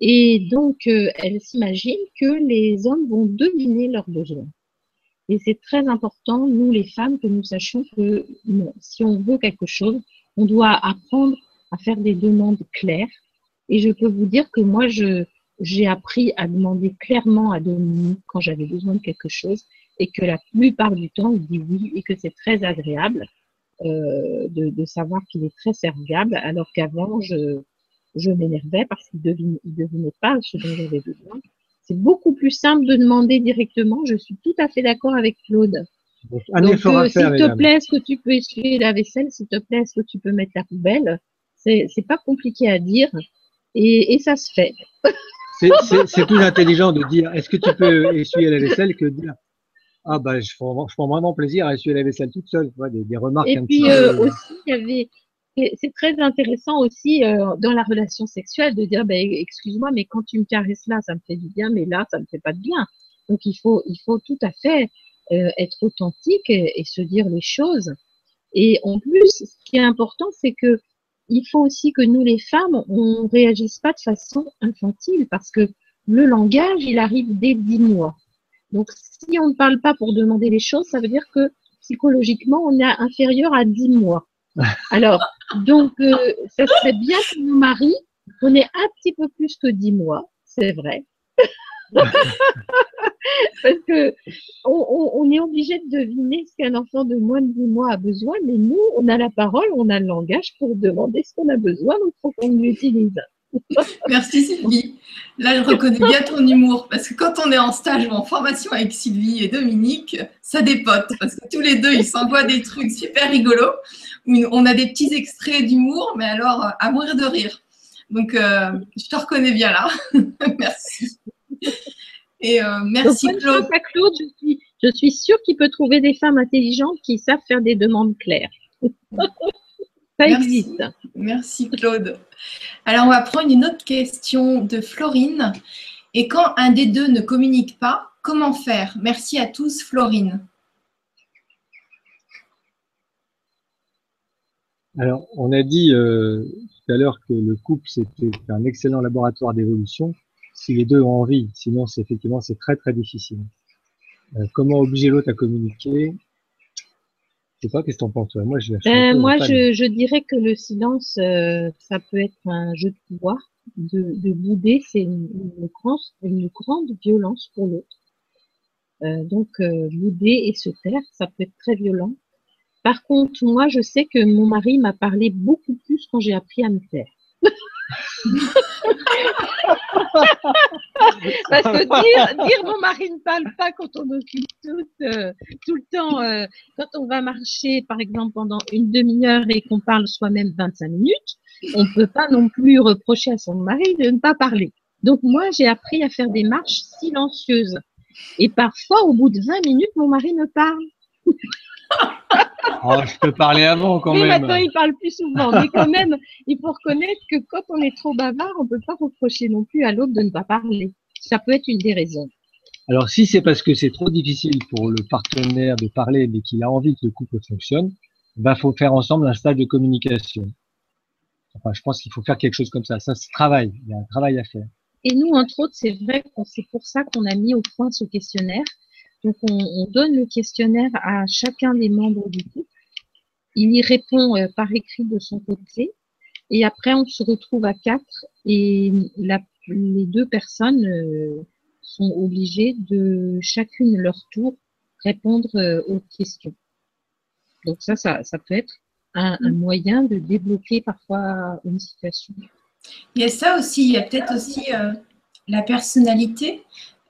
Et donc, euh, elle s'imagine que les hommes vont deviner leurs besoins. Et c'est très important, nous les femmes, que nous sachions que si on veut quelque chose, on doit apprendre à faire des demandes claires. Et je peux vous dire que moi, j'ai appris à demander clairement à Dominique quand j'avais besoin de quelque chose et que la plupart du temps, il dit oui et que c'est très agréable euh, de, savoir qu'il est très serviable, alors qu'avant, je, je m'énervais parce qu'il ne devinait, pas ce dont j'avais besoin. C'est beaucoup plus simple de demander directement. Je suis tout à fait d'accord avec Claude. Donc, euh, s'il te plaît, est-ce que tu peux essuyer la vaisselle? S'il te plaît, est-ce que tu peux mettre la poubelle? C'est pas compliqué à dire et, et ça se fait. C'est plus intelligent de dire est-ce que tu peux essuyer la vaisselle que de dire ah bah je prends, je prends vraiment plaisir à essuyer la vaisselle toute seule. des, des, remarques. Et puis euh, aussi, il y avait c'est très intéressant aussi euh, dans la relation sexuelle de dire, ben, excuse-moi, mais quand tu me caresses là, ça me fait du bien, mais là, ça me fait pas de bien. Donc il faut, il faut tout à fait euh, être authentique et, se dire les choses. Et en plus, ce qui est important, c'est que il faut aussi que nous, les femmes, on réagisse pas de façon infantile parce que le langage, il arrive dès dix mois. Donc, si on ne parle pas pour demander les choses, ça veut dire que psychologiquement, on est inférieur à dix mois. Alors, donc, euh, ça serait bien que nos maris prenaient un petit peu plus que dix mois, c'est vrai. Parce que on, est obligé de deviner ce qu'un enfant de moins de 10 mois a besoin, mais nous, on a la parole, on a le langage pour demander ce qu'on a besoin, donc faut qu'on l'utilise. Merci Sylvie. Là, je reconnais bien ton humour parce que quand on est en stage ou en formation avec Sylvie et Dominique, ça dépote parce que tous les deux, ils s'envoient des trucs super rigolos. On a des petits extraits d'humour, mais alors à mourir de rire. Donc, euh, je te reconnais bien là. merci. Et euh, merci Claude. Claude. Je suis, je suis sûre qu'il peut trouver des femmes intelligentes qui savent faire des demandes claires. Ça existe. Merci Claude. Alors, on va prendre une autre question de Florine. Et quand un des deux ne communique pas, comment faire? Merci à tous, Florine. Alors, on a dit euh, tout à l'heure que le couple, c'était un excellent laboratoire d'évolution, si les deux ont envie. Sinon, c'est effectivement, c'est très, très difficile. Euh, comment obliger l'autre à communiquer? Sais pas, qu'est-ce que t'en penses, toi? Moi, je, moi je, je, dirais que le silence, euh, ça peut être un jeu de pouvoir. De, de bouder, c'est une, une, grande, une grande violence pour l'autre. Euh, donc, euh, bouder et se taire, ça peut être très violent. Par contre, moi, je sais que mon mari m'a parlé beaucoup plus quand j'ai appris à me taire. Parce que dire, mon mari ne parle pas quand on occupe tout, euh, tout le temps, euh, quand on va marcher, par exemple, pendant une demi-heure et qu'on parle soi-même 25 minutes, on ne peut pas non plus reprocher à son mari de ne pas parler. Donc moi, j'ai appris à faire des marches silencieuses. Et parfois, au bout de 20 minutes, mon mari me parle. oh, je peux parler avant quand mais même. maintenant, il parle plus souvent. Mais quand même, il faut reconnaître que quand on est trop bavard, on peut pas reprocher non plus à l'autre de ne pas parler. Ça peut être une des raisons. Alors, si c'est parce que c'est trop difficile pour le partenaire de parler, mais qu'il a envie que le couple fonctionne, ben, faut faire ensemble un stage de communication. Enfin, je pense qu'il faut faire quelque chose comme ça. Ça se travaille. Il y a un travail à faire. Et nous, entre autres, c'est vrai que c'est pour ça qu'on a mis au point ce questionnaire. Donc, on, on, donne le questionnaire à chacun des membres du couple. Il y répond euh, par écrit de son côté. Et après, on se retrouve à quatre et la, les deux personnes euh, sont obligées de chacune leur tour répondre euh, aux questions. Donc ça, ça, ça peut être un, un, moyen de débloquer parfois une situation. Il y a ça aussi, il y a peut-être aussi la personnalité.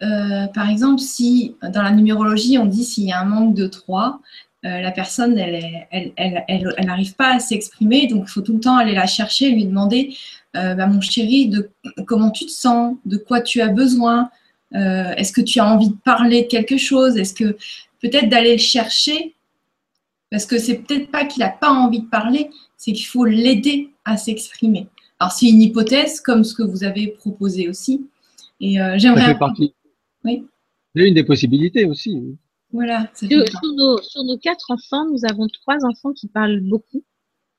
Euh, par exemple, si dans la numérologie, on dit s'il y a un manque de 3, euh, la personne, elle n'arrive elle, elle, elle, pas à s'exprimer, donc il faut tout le temps aller la chercher, lui demander, bah, mon chéri, de comment tu te sens, de quoi tu as besoin, est-ce que tu as envie de parler de quelque chose, est-ce que peut-être d'aller le chercher? Parce que c'est peut-être pas qu'il n'a pas envie de parler, c'est qu'il faut l'aider à s'exprimer. Alors, c'est une hypothèse, comme ce que vous avez proposé aussi. Et euh, j'aimerais. Oui. C'est une des possibilités aussi. Voilà. Sur, sur, nos, sur, nos, quatre enfants, nous avons trois enfants qui parlent beaucoup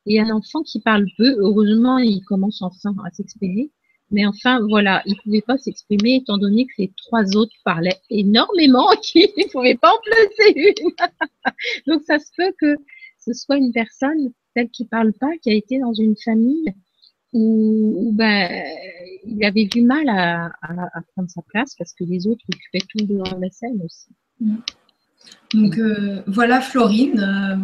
et un enfant qui parle peu. Heureusement, il commence enfin à s'exprimer. Mais enfin, voilà, il ne pouvait pas s'exprimer étant donné que les trois autres parlaient énormément et qu'il ne pouvait pas en placer une. Donc, ça se peut que ce soit une personne, celle qui parle pas, qui a été dans une famille où, ben, il avait du mal à, prendre sa place parce que les autres occupaient tout devant la scène aussi. Donc euh, voilà Florine euh,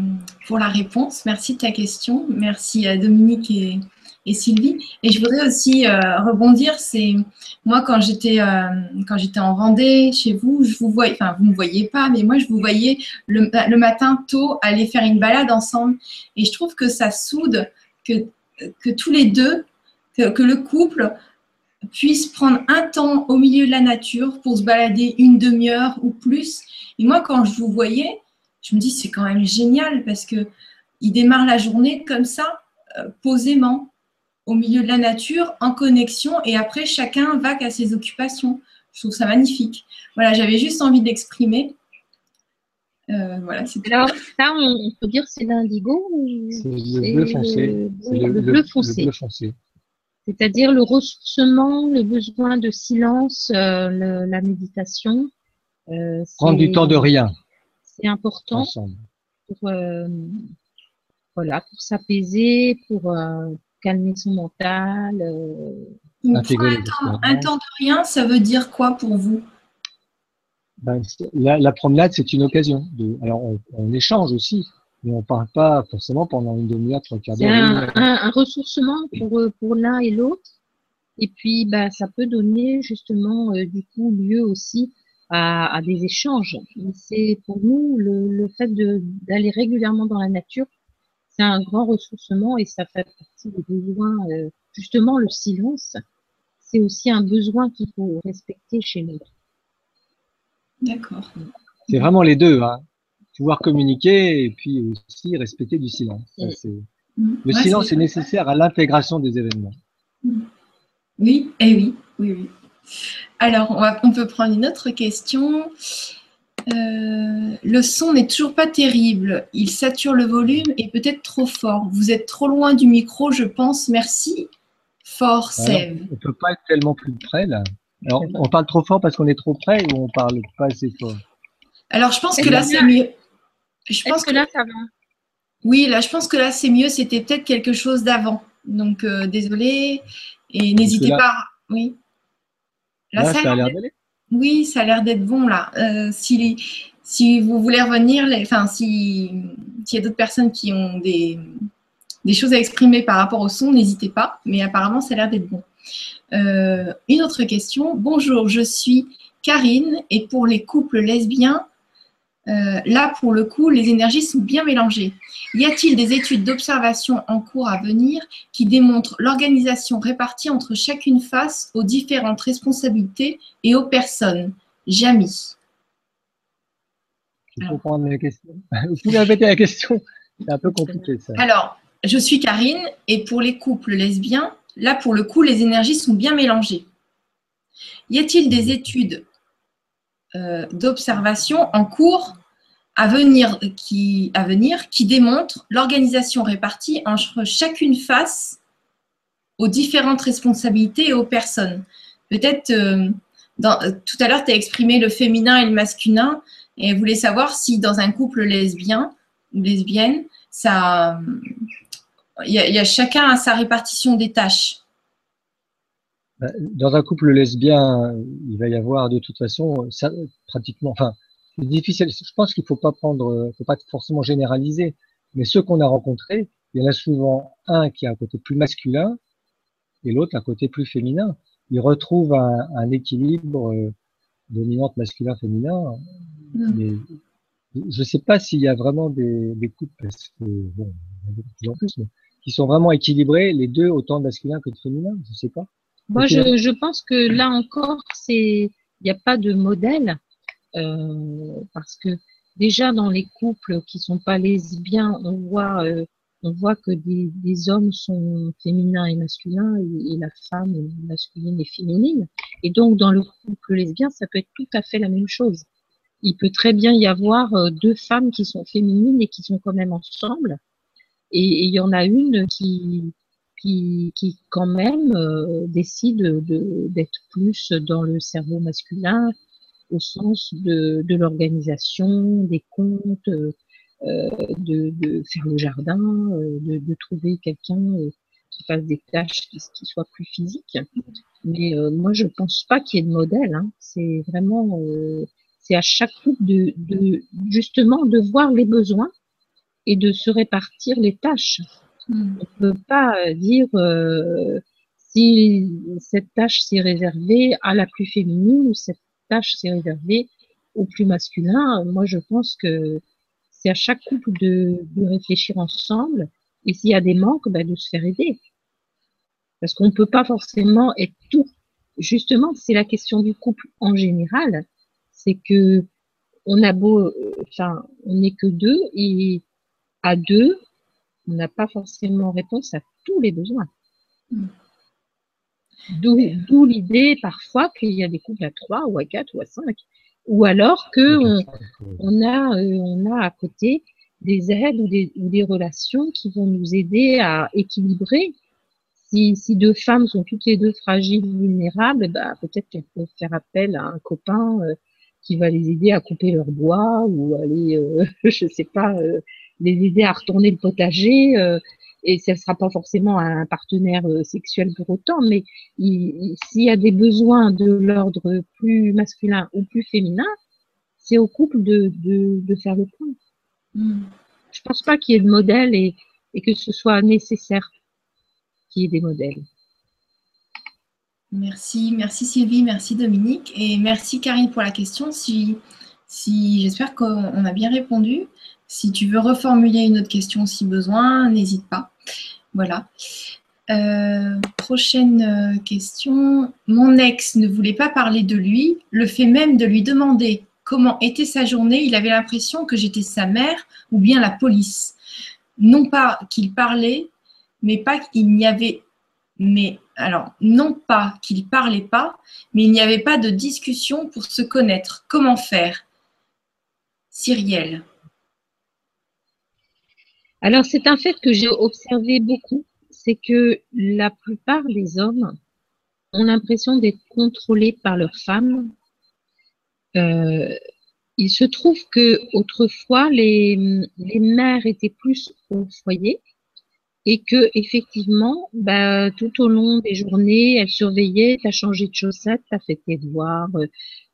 pour la réponse. Merci de ta question. Merci à Dominique et, Sylvie. Et je voudrais aussi euh, rebondir, c'est moi quand j'étais quand j'étais en Vendée chez vous, je vous voyais, enfin vous me voyez pas, mais moi je vous voyais le, le, matin tôt aller faire une balade ensemble. Et je trouve que ça soude que, que tous les deux, que, le couple puisse prendre un temps au milieu de la nature pour se balader une demi-heure ou plus. Et moi quand je vous voyais, je me dis c'est quand même génial parce que il démarre la journée comme ça, euh, posément au milieu de la nature, en connexion, et après, chacun va qu'à ses occupations. Je trouve ça magnifique. Voilà, j'avais juste envie d'exprimer. Euh, voilà, Alors, ça, on peut dire c'est l'indigo C'est le bleu foncé. C'est le, le, bleu foncé. foncé. C'est-à-dire le ressourcement, le besoin de silence, euh, le, la méditation. Euh, Prendre du temps de rien. C'est important pour, voilà, pour s'apaiser, pour, calmer son mental. Euh... un, temps, un, temps, de rien, ça veut dire quoi pour vous? Ben, la, la, promenade, c'est une occasion. De, alors, on, on, échange aussi, mais on ne parle pas forcément pendant une demi-heure, trois quarts d'heure. C'est un, un, un, ressourcement pour, pour l'un et l'autre. Et puis, bah, ça peut donner justement, euh, du coup, lieu aussi à, à des échanges. C'est pour nous le, le fait d'aller régulièrement dans la nature, c'est un grand ressourcement et ça fait partie des besoins. Euh, justement, le silence, c'est aussi un besoin qu'il faut respecter chez nous. D'accord. C'est vraiment les deux, hein. pouvoir communiquer et puis aussi respecter du silence. Ça, mmh. Le ouais, silence est, est nécessaire à l'intégration des événements. Oui, et eh oui, oui, oui. Alors, on, va, on peut prendre une autre question. Euh, le son n'est toujours pas terrible. Il sature le volume et peut-être trop fort. Vous êtes trop loin du micro, je pense. Merci. Fort, Sève. On ne peut pas être tellement plus près là. Alors, on parle trop fort parce qu'on est trop près ou on parle pas assez fort Alors, je pense que là, c'est mieux. Je pense que, que là, ça va. Oui, là, je pense que là, c'est mieux. C'était peut-être quelque chose d'avant. Donc, euh, désolé. Et n'hésitez là... pas. Oui. Là, là ça, ça a l'air d'aller. Oui, ça a l'air d'être bon là. Euh, si, si vous voulez revenir, les, enfin, s'il y a d'autres personnes qui ont des, des, choses à exprimer par rapport au son, n'hésitez pas. Mais apparemment, ça a l'air d'être bon. Euh, une autre question. Bonjour, je suis Karine et pour les couples lesbiens, euh, là, pour le coup, les énergies sont bien mélangées. Y a-t-il des études d'observation en cours à venir qui démontrent l'organisation répartie entre chacune face aux différentes responsabilités et aux personnes? Jamy. Je comprends la question. Vous pouvez répéter la question C'est un peu compliqué ça. Alors, je suis Karine et pour les couples lesbiens, là pour le coup, les énergies sont bien mélangées. Y a-t-il des études euh, d'observation en cours à venir, qui, démontrent l'organisation répartie entre chacune face aux différentes responsabilités et aux personnes? Peut-être, euh, tout à l'heure, tu as exprimé le féminin et le masculin et voulais savoir si dans un couple lesbien ou lesbienne, ça, il y, a, chacun à sa répartition des tâches. Bah, dans un couple lesbien, il va y avoir de toute façon, ça, pratiquement, enfin, c'est difficile. Je pense qu'il faut pas prendre, faut pas forcément généraliser, mais ceux qu'on a rencontrés, il y en a souvent un qui a un côté plus masculin et l'autre un côté plus féminin. Ils retrouvent un, un équilibre euh, dominante masculin-féminin, mm. mais je sais pas s'il y a vraiment des, des couples, parce que bon, de plus en plus, mais qui sont vraiment équilibrés, les deux, autant de masculin que de féminin, je sais pas. Moi, je, je, pense que là encore, c'est, il n'y a pas de modèle, euh, parce que déjà dans les couples qui sont pas lesbiens, on voit, euh, on voit que des, des, hommes sont féminins et masculins et, la femme est masculine et féminine. Et donc dans le couple lesbien, ça peut être tout à fait la même chose. Il peut très bien y avoir euh, deux femmes qui sont féminines et qui sont quand même ensemble et il y en a une qui, qui, qui quand même euh, décide d'être plus dans le cerveau masculin au sens de, de l'organisation, des comptes, euh, de, de, faire le jardin, euh, de, de trouver quelqu'un euh, qui fasse des tâches qui, qui soient plus physiques. Mais moi, je pense pas qu'il y ait de modèle. Hein. C'est vraiment, c'est à chaque couple de, de justement de voir les besoins et de se répartir les tâches. Hmm. On ne peut pas euh, dire euh, si cette tâche s'est réservée à la plus féminine ou cette tâche s'est réservée au plus masculin. Moi, je pense que c'est à chaque couple de, de, réfléchir ensemble et s'il y a des manques, ben, de se faire aider. Parce qu'on ne peut pas forcément être tout. Justement, c'est la question du couple en général. C'est que on a beau, enfin, on n'est que deux et à deux, on n'a pas forcément réponse à tous les besoins. Hmm. D'où l'idée parfois qu'il y a des couples à trois ou à quatre ou à cinq, ou alors que on, a, euh, on a à côté des aides ou des, ou des, relations qui vont nous aider à équilibrer. Si, si deux femmes sont toutes les deux fragiles, vulnérables, bah, peut-être qu'elles peuvent faire appel à un copain euh, qui va les aider à couper leur bois ou aller, euh, je sais pas, euh, les aider à retourner le potager. Euh, et ce ne sera pas forcément un partenaire euh, sexuel pour autant, mais s'il y a des besoins de l'ordre plus masculin ou plus féminin, c'est au couple de, de, de faire le point. Mm. Je pense pas qu'il y ait de modèle et, et que ce soit nécessaire qu'il y ait des modèles. Merci, merci Sylvie, merci Dominique et merci Karine pour la question. Si, si j'espère qu'on a bien répondu. Si tu veux reformuler une autre question si besoin, n'hésite pas. Voilà. Euh, prochaine euh, question. Mon ex ne voulait pas parler de lui. Le fait même de lui demander comment était sa journée, il avait l'impression que j'étais sa mère ou bien la police. Non pas qu'il parlait, mais pas qu'il n'y avait. Mais alors, non pas qu'il parlait pas, mais il n'y avait pas de discussion pour se connaître. Comment faire? Cyrielle. Alors, c'est un fait que j'ai observé beaucoup, c'est que la plupart des hommes ont l'impression d'être contrôlés par leurs femmes. Euh, il se trouve que autrefois les, les, mères étaient plus au foyer et que effectivement, bah, tout au long des journées, elles surveillaient, t'as changé de chaussettes, t'as fait tes devoirs,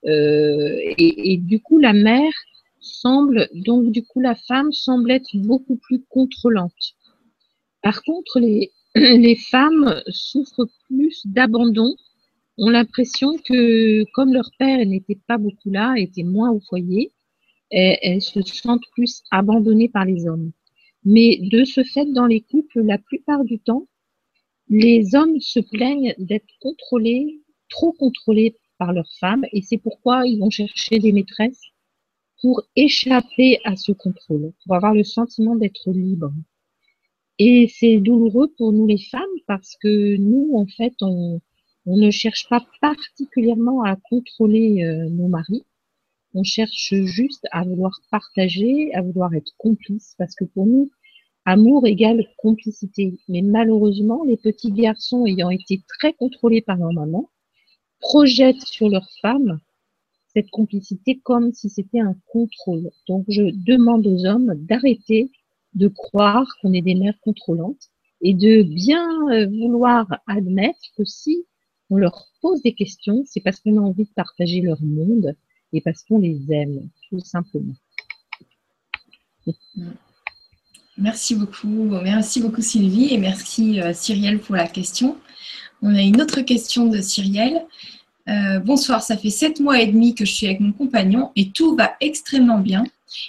euh, et, et, du coup la mère semble, donc du coup la femme semble être beaucoup plus contrôlante. Par contre, les, les femmes souffrent plus d'abandon, ont l'impression que comme leur père n'était pas beaucoup là, était moins au foyer, elles, se sentent plus abandonnées par les hommes. Mais de ce fait, dans les couples, la plupart du temps, les hommes se plaignent d'être contrôlés, trop contrôlés par leurs femmes, et c'est pourquoi ils vont chercher des maîtresses pour échapper à ce contrôle, pour avoir le sentiment d'être libre. Et c'est douloureux pour nous les femmes parce que nous, en fait, on, ne cherche pas particulièrement à contrôler euh, nos maris. On cherche juste à vouloir partager, à vouloir être complice, parce que pour nous, amour égale complicité. Mais malheureusement, les petits garçons ayant été très contrôlés par leur maman, projettent sur leur femme cette complicité comme si c'était un contrôle. Donc je demande aux hommes d'arrêter de croire qu'on est des mères contrôlantes et de bien euh, vouloir admettre que si on leur pose des questions, c'est parce qu'on a envie de partager leur monde et parce qu'on les aime, tout simplement. Merci beaucoup. Merci beaucoup Sylvie et merci euh, Cyrielle pour la question. On a une autre question de Cyrielle. Euh, bonsoir, ça fait sept mois et demi que je suis avec mon compagnon et tout va extrêmement bien.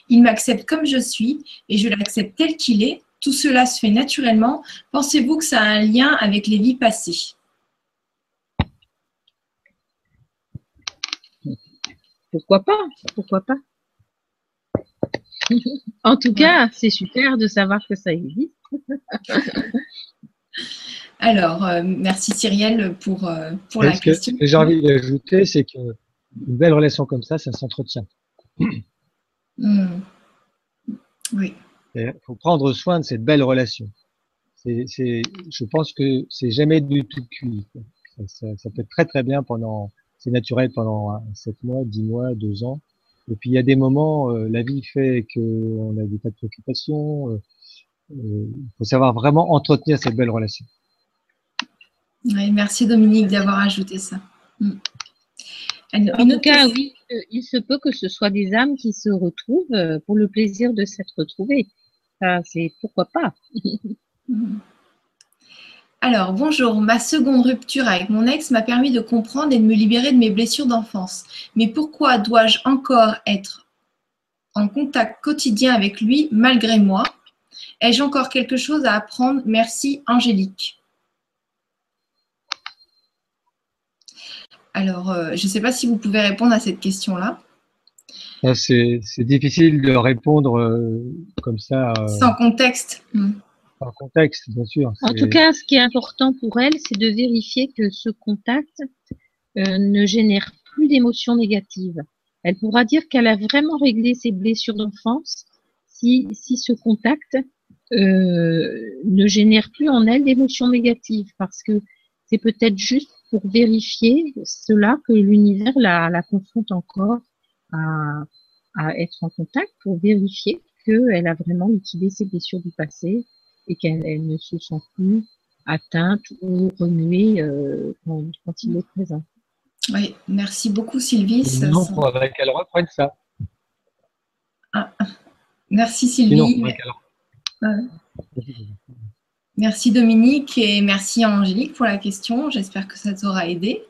Il m'accepte comme je suis et je l'accepte tel qu'il est. Tout cela se fait naturellement. Pensez-vous que ça a un lien avec les vies passées? Pourquoi pas? Pourquoi pas? En tout cas, c'est super de savoir que ça existe. Alors, euh, merci Cyrielle pour, euh, pour la question. Ce que j'ai envie d'ajouter, c'est qu'une belle relation comme ça, ça s'entretient. Hmm. Oui. Il faut prendre soin de cette belle relation. C'est, je pense que c'est jamais du tout cuit. Ça, ça, peut être très très bien pendant, c'est naturel pendant 7 mois, 10 mois, 2 ans. Et puis il y a des moments, euh, la vie fait qu'on a des tas de préoccupations. il faut savoir vraiment entretenir cette belle relation merci Dominique d'avoir ajouté ça. Mm. En tout cas, oui, euh, il se peut que ce soit des âmes qui se retrouvent euh, pour le plaisir de s'être retrouvées. Ça, c'est pourquoi pas. Mm. Alors, bonjour. Ma seconde rupture avec mon ex m'a permis de comprendre et de me libérer de mes blessures d'enfance. Mais pourquoi dois-je encore être en contact quotidien avec lui malgré moi? Ai-je encore quelque chose à apprendre? Merci, Angélique. Alors, euh, je ne sais pas si vous pouvez répondre à cette question-là. Ah, c'est difficile de répondre euh, comme ça. Euh, sans contexte. Hmm. Sans contexte, bien sûr. En tout cas, ce qui est important pour elle, c'est de vérifier que ce contact ne génère plus d'émotions négatives. Elle pourra dire qu'elle a vraiment réglé ses blessures d'enfance si, si ce contact ne génère plus en elle d'émotions négatives, parce que c'est peut-être juste pour vérifier cela que l'univers la, la, confronte encore à, à, être en contact pour vérifier qu'elle a vraiment liquidé ses blessures du passé et qu'elle ne se sent plus atteinte ou remuée euh, quand, quand, il est présent. Oui, merci beaucoup Sylvie. Non, il faudrait qu'elle reprenne ça. Ah, merci Sylvie. Merci Dominique et merci Angélique pour la question. J'espère que ça t'aura aidé.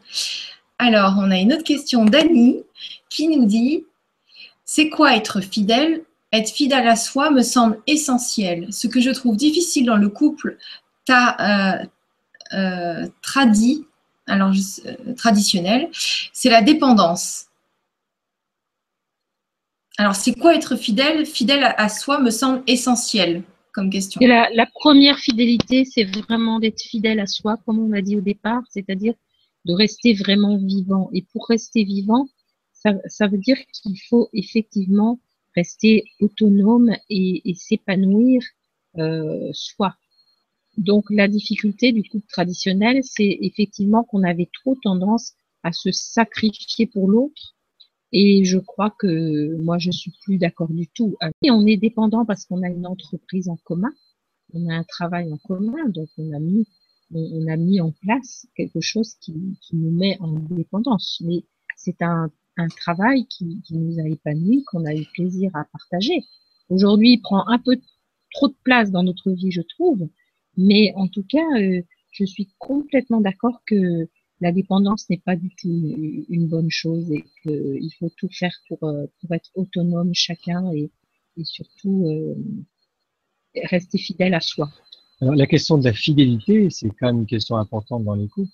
Alors, on a une autre question d'Annie qui nous dit C'est quoi être fidèle? Être fidèle à soi me semble essentiel. Ce que je trouve difficile dans le couple euh, euh, euh, traditionnel, c'est la dépendance. Alors, c'est quoi être fidèle? Fidèle à soi me semble essentiel la, première fidélité, c'est vraiment d'être fidèle à soi, comme on l'a dit au départ, c'est-à-dire de rester vraiment vivant. Et pour rester vivant, ça, veut dire qu'il faut effectivement rester autonome et, et s'épanouir euh, soi. Donc la difficulté du couple traditionnel, c'est effectivement qu'on avait trop tendance à se sacrifier pour l'autre et je crois que moi, je suis plus d'accord du tout. Et on est dépendant parce qu'on a une entreprise en commun, on a un travail en commun, donc on a mis, on, a mis en place quelque chose qui, qui nous met en dépendance. Mais c'est un, un travail qui, qui nous a épanoui, qu'on a eu plaisir à partager. Aujourd'hui, il prend un peu trop de place dans notre vie, je trouve. Mais en tout cas, euh, je suis complètement d'accord que la dépendance n'est pas du tout une, bonne chose et qu'il faut tout faire pour, euh, pour être autonome chacun et, et surtout euh, rester fidèle à soi. Alors, la question de la fidélité, c'est quand même une question importante dans les couples.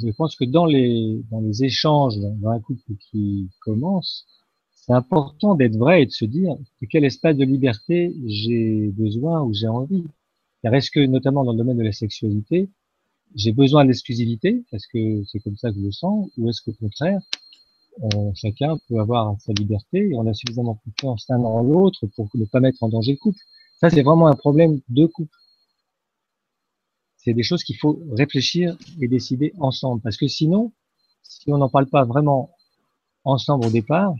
Je pense que dans les, dans les échanges dans un couple qui commence, c'est important d'être vrai et de se dire de quel espace de liberté j'ai besoin ou j'ai envie. Car est-ce que, notamment dans le domaine de la sexualité, j'ai besoin d'exclusivité parce que c'est comme ça que je le sens, ou est-ce qu'au contraire, euh, chacun peut avoir sa liberté et on a suffisamment confiance l'un dans l'autre pour ne pas mettre en danger le couple. Ça, c'est vraiment un problème de couple. C'est des choses qu'il faut réfléchir et décider ensemble. Parce que sinon, si on n'en parle pas vraiment ensemble au départ,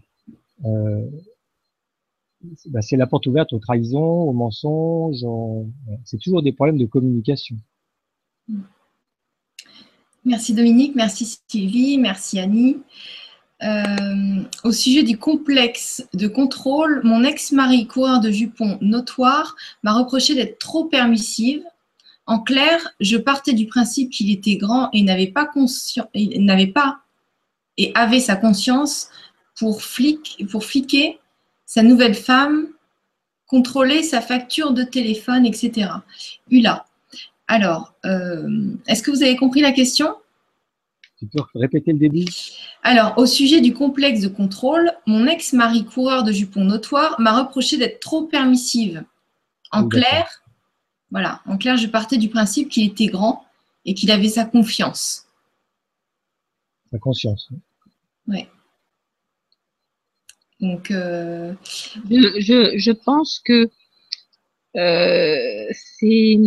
euh, bah, c'est la porte ouverte aux trahisons, aux mensonges. C'est toujours des problèmes de communication. Merci Dominique, merci Sylvie, merci Annie. Euh, au sujet du complexe de contrôle, mon ex-mari, coureur de jupons notoire, m'a reproché d'être trop permissive. En clair, je partais du principe qu'il était grand et n'avait pas n'avait et avait sa conscience pour, flic, pour fliquer sa nouvelle femme, contrôler sa facture de téléphone, etc. Ula. Alors, euh, est-ce que vous avez compris la question? Tu peux répéter le début? Alors, au sujet du complexe de contrôle, mon ex-mari coureur de jupons notoire m'a reproché d'être trop permissive. En clair, voilà, en clair, je partais du principe qu'il était grand et qu'il avait sa confiance. Sa conscience. Oui. Donc, euh, je, je, pense que euh, c'est,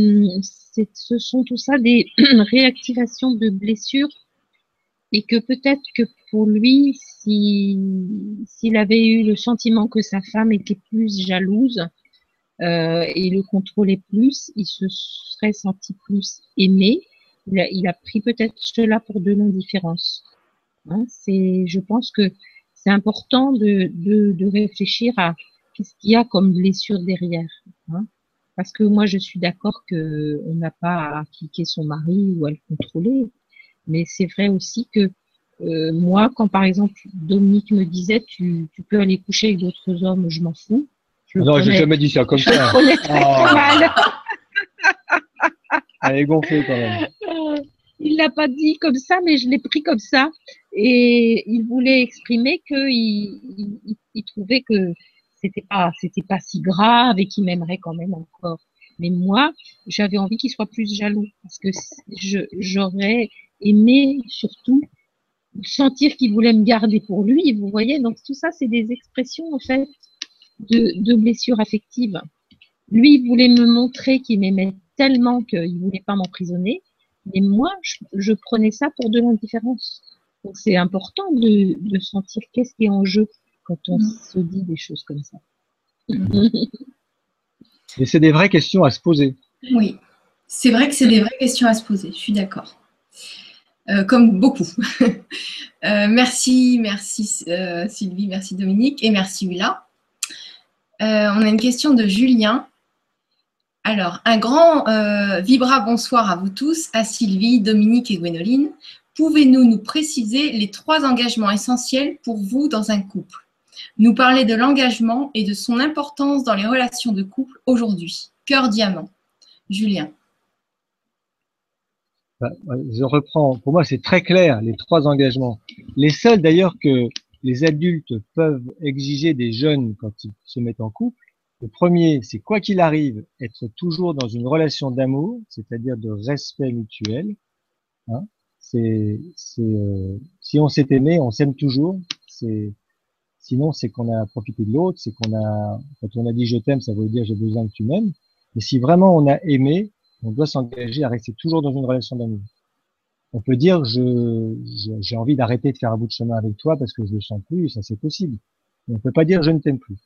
ce sont tout ça des réactivations de blessures et que peut-être que pour lui, si, s'il avait eu le sentiment que sa femme était plus jalouse euh, et le contrôlait plus, il se serait senti plus aimé. Il a, pris peut-être cela pour de l'indifférence. Hein, je pense que c'est important de, de, de, réfléchir à qu'est-ce qu'il y a comme blessure derrière. Hein Parce que moi, je suis d'accord que on n'a pas à cliquer son mari ou à le contrôler, mais c'est vrai aussi que euh, moi, quand par exemple Dominique me disait tu, tu peux aller coucher avec d'autres hommes, je m'en fous. Je non, j'ai jamais dit ça comme ça. Je très, oh. mal. Elle est gonflée quand même. Euh, il l'a pas dit comme ça, mais je l'ai pris comme ça. Et il voulait exprimer qu'il il, il, trouvait que c'était pas c'était pas si grave et qu'il m'aimerait quand même encore. Mais moi, j'avais envie qu'il soit plus jaloux parce que j'aurais aimé surtout sentir qu'il voulait me garder pour lui. Vous voyez, donc tout ça, c'est des expressions en fait de, blessures affectives. Lui, il voulait me montrer qu'il m'aimait tellement qu'il voulait pas m'emprisonner. Mais moi, je, prenais ça pour de l'indifférence. Donc c'est important de sentir qu'est-ce qui est en jeu quand on mm. se dit des choses comme ça. Et c'est des vraies questions à se poser. Oui, c'est vrai que c'est des vraies questions à se poser, je suis d'accord. Euh, comme beaucoup. euh, merci, merci euh, Sylvie, merci Dominique et merci Willa. Euh, on a une question de Julien alors, un grand euh, vibra bonsoir à vous tous, à Sylvie, Dominique et Gwénoline. Pouvez-nous nous préciser les trois engagements essentiels pour vous dans un couple? Nous parler de l'engagement et de son importance dans les relations de couple aujourd'hui. Cœur diamant. Julien. Bah, je reprends. Pour moi, c'est très clair, les trois engagements. Les seuls d'ailleurs que les adultes peuvent exiger des jeunes quand ils se mettent en couple, le premier, c'est quoi qu'il arrive, être toujours dans une relation d'amour, c'est-à-dire de respect mutuel. Hein c'est, euh, si on s'est aimé, on s'aime toujours. C'est, sinon, c'est qu'on a profité de l'autre, c'est qu'on a, quand on a dit je t'aime, ça veut dire j'ai besoin que tu m'aimes. Mais si vraiment on a aimé, on doit s'engager à rester toujours dans une relation d'amour. On peut dire je, j'ai envie d'arrêter de faire un bout de chemin avec toi parce que je le sens plus, ça c'est possible. Mais on peut pas dire je ne t'aime plus.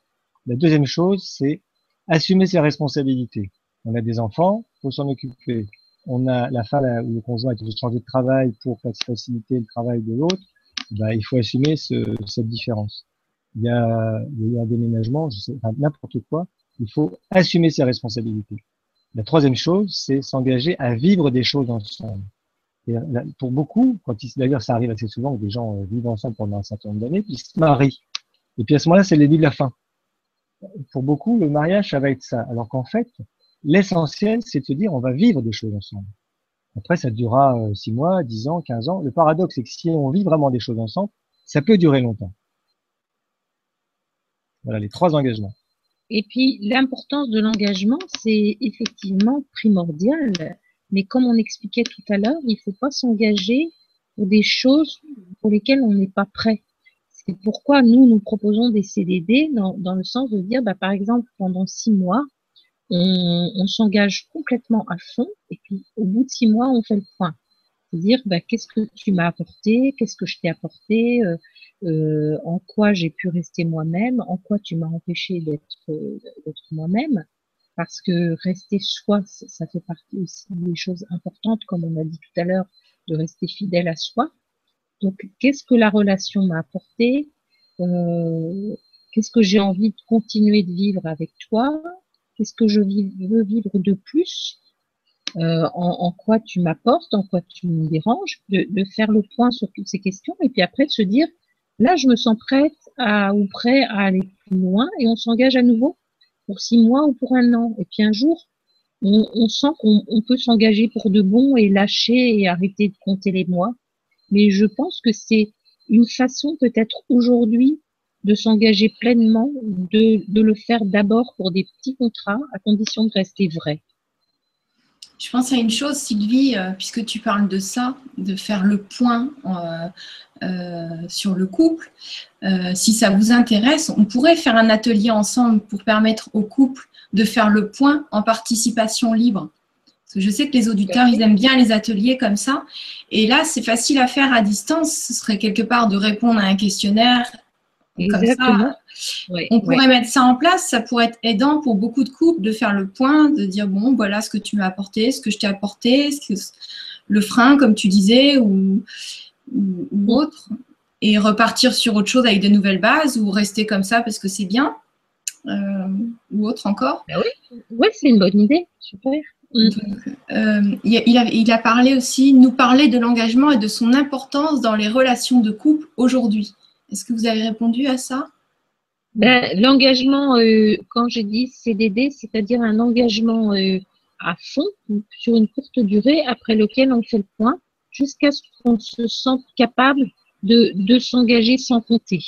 La deuxième chose, c'est assumer ses responsabilités. On a des enfants, faut s'en occuper. On a la femme ou le conjoint qui veut changer de travail pour faciliter le travail de l'autre. Bah, il faut assumer ce, cette différence. Il y, a, il y a un déménagement, n'importe quoi. Il faut assumer ses responsabilités. La troisième chose, c'est s'engager à vivre des choses ensemble. Et pour beaucoup, d'ailleurs ça arrive assez souvent que des gens euh, vivent ensemble pendant un certain nombre d'années, ils se marient. Et puis à ce moment-là, c'est le début de la fin pour beaucoup, le mariage, ça va être ça. Alors qu'en fait, l'essentiel, c'est de se dire, on va vivre des choses ensemble. Après, ça durera euh, six mois, dix ans, quinze ans. Le paradoxe, c'est que si on vit vraiment des choses ensemble, ça peut durer longtemps. Voilà les trois engagements. Et puis, l'importance de l'engagement, c'est effectivement primordial. Mais comme on expliquait tout à l'heure, il ne faut pas s'engager pour des choses pour lesquelles on n'est pas prêt. C'est pourquoi nous, nous proposons des CDD dans, dans le sens de dire, bah, par exemple, pendant six mois, on, on s'engage complètement à fond et puis au bout de six mois, on fait le point. C'est-à-dire, bah, qu'est-ce que tu m'as apporté, qu'est-ce que je t'ai apporté, euh, euh, en quoi j'ai pu rester moi-même, en quoi tu m'as empêché d'être d'être moi-même, parce que rester soi, ça fait partie aussi des choses importantes, comme on a dit tout à l'heure, de rester fidèle à soi. Donc, qu'est-ce que la relation m'a apporté euh, Qu'est-ce que j'ai envie de continuer de vivre avec toi Qu'est-ce que je veux vivre de plus euh, en, en, quoi tu m'apportes, en quoi tu me déranges, de, de, faire le point sur toutes ces questions et puis après de se dire Là, je me sens prête à, ou prêt à aller plus loin et on s'engage à nouveau pour six mois ou pour un an. Et puis un jour, on, on sent qu'on on peut s'engager pour de bon et lâcher et arrêter de compter les mois. Mais je pense que c'est une façon peut-être aujourd'hui de s'engager pleinement, de, de le faire d'abord pour des petits contrats à condition de rester vrai. Je pense à une chose, Sylvie, euh, puisque tu parles de ça, de faire le point euh, euh, sur le couple. Si ça vous intéresse, on pourrait faire un atelier ensemble pour permettre au couple de faire le point en participation libre. Parce que je sais que les auditeurs, ils aiment bien les ateliers comme ça. Et là, c'est facile à faire à distance. Ce serait quelque part de répondre à un questionnaire Exactement. on pourrait mettre ça en place, ça pourrait être aidant pour beaucoup de couples de faire le point, de dire bon, voilà ce que tu m'as apporté, ce que je t'ai apporté, ce que, le frein, comme tu disais, ou, ou, autre, et repartir sur autre chose avec de nouvelles bases, ou rester comme ça parce que c'est bien, euh, ou autre encore. Ben oui, ouais, c'est une bonne idée, super. Donc, euh, il, a, il, a, parlé aussi, nous parler de l'engagement et de son importance dans les relations de couple aujourd'hui. Est-ce que vous avez répondu à ça? Ben, L'engagement, euh, quand j'ai dit CDD, c'est-à-dire un engagement euh, à fond, sur une courte durée, après lequel on fait le point, jusqu'à ce qu'on se sente capable de, de s'engager sans compter.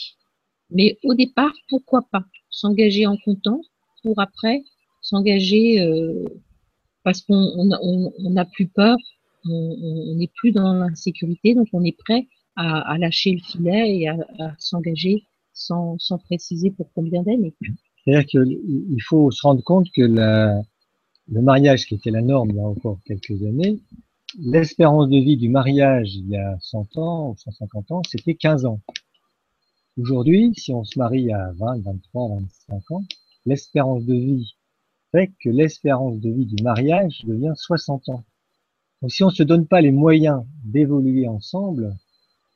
Mais au départ, pourquoi pas s'engager en comptant pour après s'engager euh, parce qu'on on plus peur, on n'est plus dans l'insécurité, donc on est prêt à, lâcher le filet et à, à s'engager sans, sans, préciser pour combien d'années. C'est-à-dire qu'il faut se rendre compte que la, le mariage, qui était la norme il y a encore quelques années, l'espérance de vie du mariage il y a 100 ans ou 150 ans, c'était 15 ans. Aujourd'hui, si on se marie à 20, 23, 25 ans, l'espérance de vie fait que l'espérance de vie du mariage devient 60 ans. Donc si on ne se donne pas les moyens d'évoluer ensemble,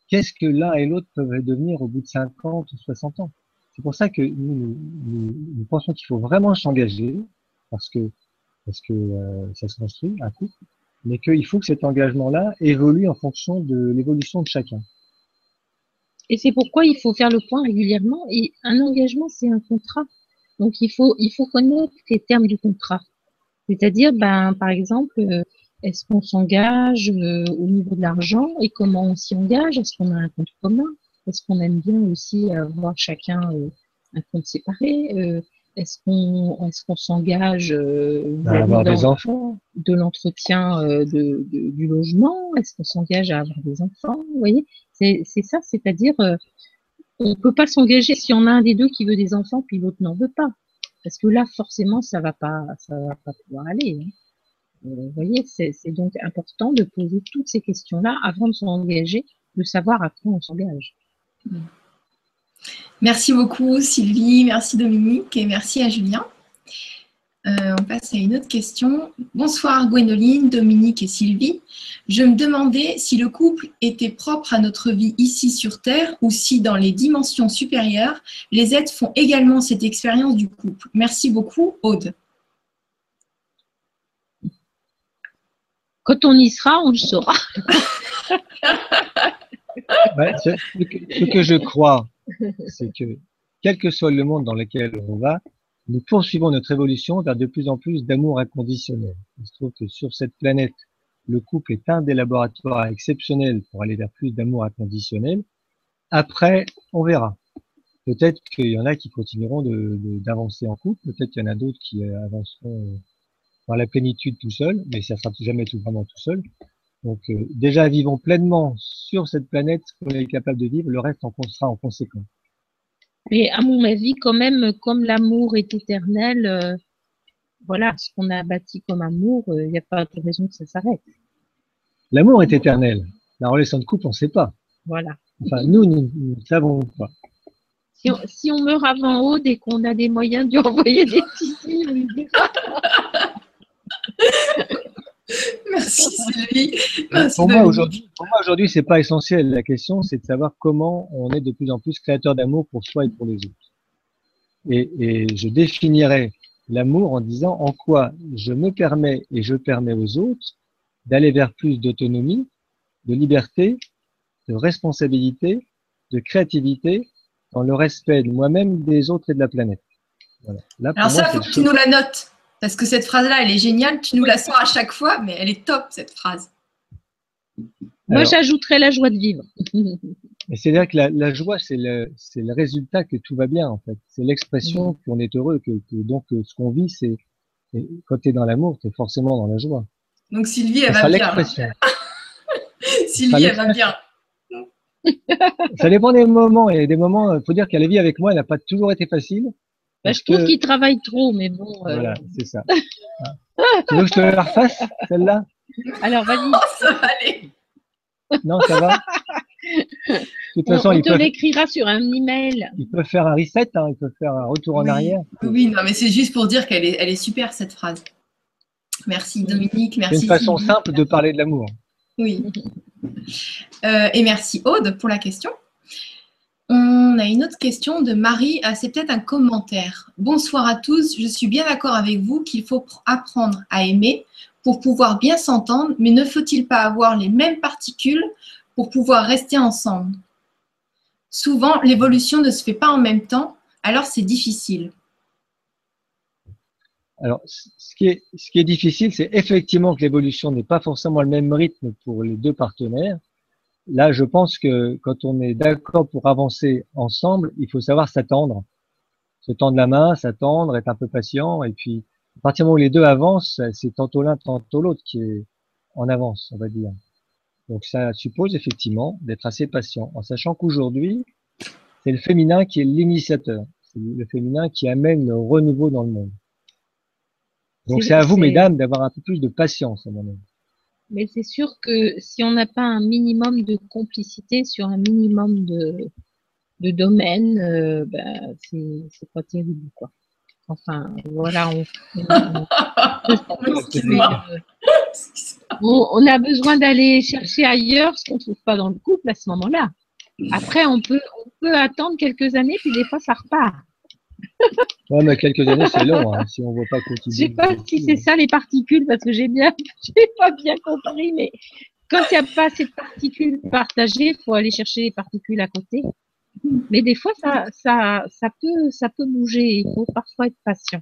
qu'est-ce que l'un et l'autre peuvent devenir au bout de 50 ou 60 ans? C'est pour ça que nous, nous, pensons qu'il faut vraiment s'engager, parce que, parce que euh, ça se construit, un couple, mais qu'il faut que cet engagement-là évolue en fonction de l'évolution de chacun. Et c'est pourquoi il faut faire le point régulièrement. Et un engagement, c'est un contrat. Donc il faut, il faut connaître les termes du contrat. C'est-à-dire, ben, par exemple, euh, est-ce qu'on s'engage euh, au niveau de l'argent et comment on s'y engage? Est-ce qu'on a un compte commun? Est-ce qu'on aime bien aussi avoir chacun euh, un compte séparé? Euh, Est-ce qu'on s'engage à avoir des enfants. de l'entretien de, de, du logement? Est-ce qu'on s'engage à avoir des enfants? Vous voyez, c'est ça, c'est-à-dire on peut pas s'engager si on a un des deux qui veut des enfants puis l'autre n'en veut pas, parce que là forcément ça va pas ça va pas pouvoir aller. Hein. Vous voyez, c'est donc important de poser toutes ces questions-là avant de s'engager, de savoir à quoi on s'engage. Merci beaucoup Sylvie, merci Dominique et merci à Julien. Euh, on passe à une autre question. Bonsoir Gwénoline, Dominique et Sylvie. Je me demandais si le couple était propre à notre vie ici sur Terre ou si dans les dimensions supérieures, les êtres font également cette expérience du couple. Merci beaucoup, Aude. Quand on y sera, on le saura. ce, ce, que je crois, c'est que quel que soit le monde dans lequel on va, nous poursuivons notre évolution vers de plus en plus d'amour inconditionnel. Il se trouve que sur cette planète, le couple est un des laboratoires exceptionnels pour aller vers plus d'amour inconditionnel. Après, on verra. peut-être qu'il y en a qui continueront d'avancer en couple, peut-être qu'il y en a d'autres qui avanceront dans la plénitude tout seul, mais ça sera jamais tout vraiment tout seul. Donc déjà vivons pleinement sur cette planète qu'on est capable de vivre, le reste en sera en conséquence. Mais à mon avis, quand même, comme l'amour est éternel, euh, voilà, ce qu'on a bâti comme amour, il euh, n'y a pas de raison que ça s'arrête. L'amour est éternel. La relation de couple, on ne sait pas. Voilà. Enfin, nous, nous ne savons pas. Si on, si on, meurt avant haut et qu'on a des moyens de lui envoyer des petits signes, Merci Sylvie. pour, moi, aujourd'hui, pour moi, aujourd'hui, c'est pas essentiel. La question, c'est de savoir comment on est de plus en plus créateur d'amour pour soi et pour les autres. Et, et je définirais l'amour en disant en quoi je me permets et je permets aux autres d'aller vers plus d'autonomie, de liberté, de responsabilité, de créativité, dans le respect de moi-même, des autres et de la planète. Voilà. Alors ça, il faut que tu nous la notes. Parce que cette phrase-là, elle est géniale. Tu nous la sors à chaque fois, mais elle est top, cette phrase. Moi, j'ajouterais la joie de vivre. C'est-à-dire que la, joie, c'est le, le, résultat que tout va bien, en fait. C'est l'expression mm. qu'on est heureux, que, donc ce qu'on vit, c'est quand tu es dans l'amour, tu es forcément dans la joie. Donc Sylvie, elle va bien. Sylvie, elle va bien. ça dépend des moments. Et des moments, il faut dire qu'elle vie avec moi, elle n'a pas toujours été facile. Bah, je trouve qu'il travaille trop, mais bon. Euh. Voilà, c'est ça. tu veux que je te la refasse, celle-là? Alors, vas-y. Oh, ça va aller. Non, ça va? De toute façon, il te l'écrira sur un email. Il peut faire un reset, hein, il peut faire un retour en arrière. Oui, non, mais c'est juste pour dire qu'elle est, elle est super, cette phrase. Merci Dominique, merci. C'est une façon simple de parler de l'amour. Oui. Euh, et merci Aude pour la question. On a une autre question de Marie. Ah, c'est peut-être un commentaire. Bonsoir à tous. Je suis bien d'accord avec vous qu'il faut apprendre à aimer pour pouvoir bien s'entendre, mais ne faut-il pas avoir les mêmes particules pour pouvoir rester ensemble? Souvent, l'évolution ne se fait pas en même temps, alors c'est difficile. Alors, ce qui est, ce qui est difficile, c'est effectivement que l'évolution n'est pas forcément le même rythme pour les deux partenaires. Là, je pense que quand on est d'accord pour avancer ensemble, il faut savoir s'attendre, se tendre la main, s'attendre, être un peu patient. Et puis, à partir du moment où les deux avancent, c'est tantôt l'un, tantôt l'autre qui est en avance, on va dire. Donc, ça suppose effectivement d'être assez patient, en sachant qu'aujourd'hui, c'est le féminin qui est l'initiateur. C'est le féminin qui amène le renouveau dans le monde. Donc, c'est à vous, mesdames, d'avoir un peu plus de patience à mon avis. Mais c'est sûr que si on n'a pas un minimum de complicité sur un minimum de, de domaines, euh, ben, c'est pas terrible, quoi. Enfin, voilà, on, on, a besoin d'aller chercher ailleurs ce qu'on ne trouve pas dans le couple à ce moment-là. Après, on peut, on peut attendre quelques années, puis des fois, ça repart. Ouais, mais quelques années, c'est long, hein, si on ne voit pas continuer. Je sais pas si c'est ça les particules, parce que j'ai bien, j'ai pas bien compris, mais quand il n'y a pas assez de particules partagées, il faut aller chercher les particules à côté. Mais des fois, ça, ça, ça peut, ça peut bouger. Il faut parfois être patient.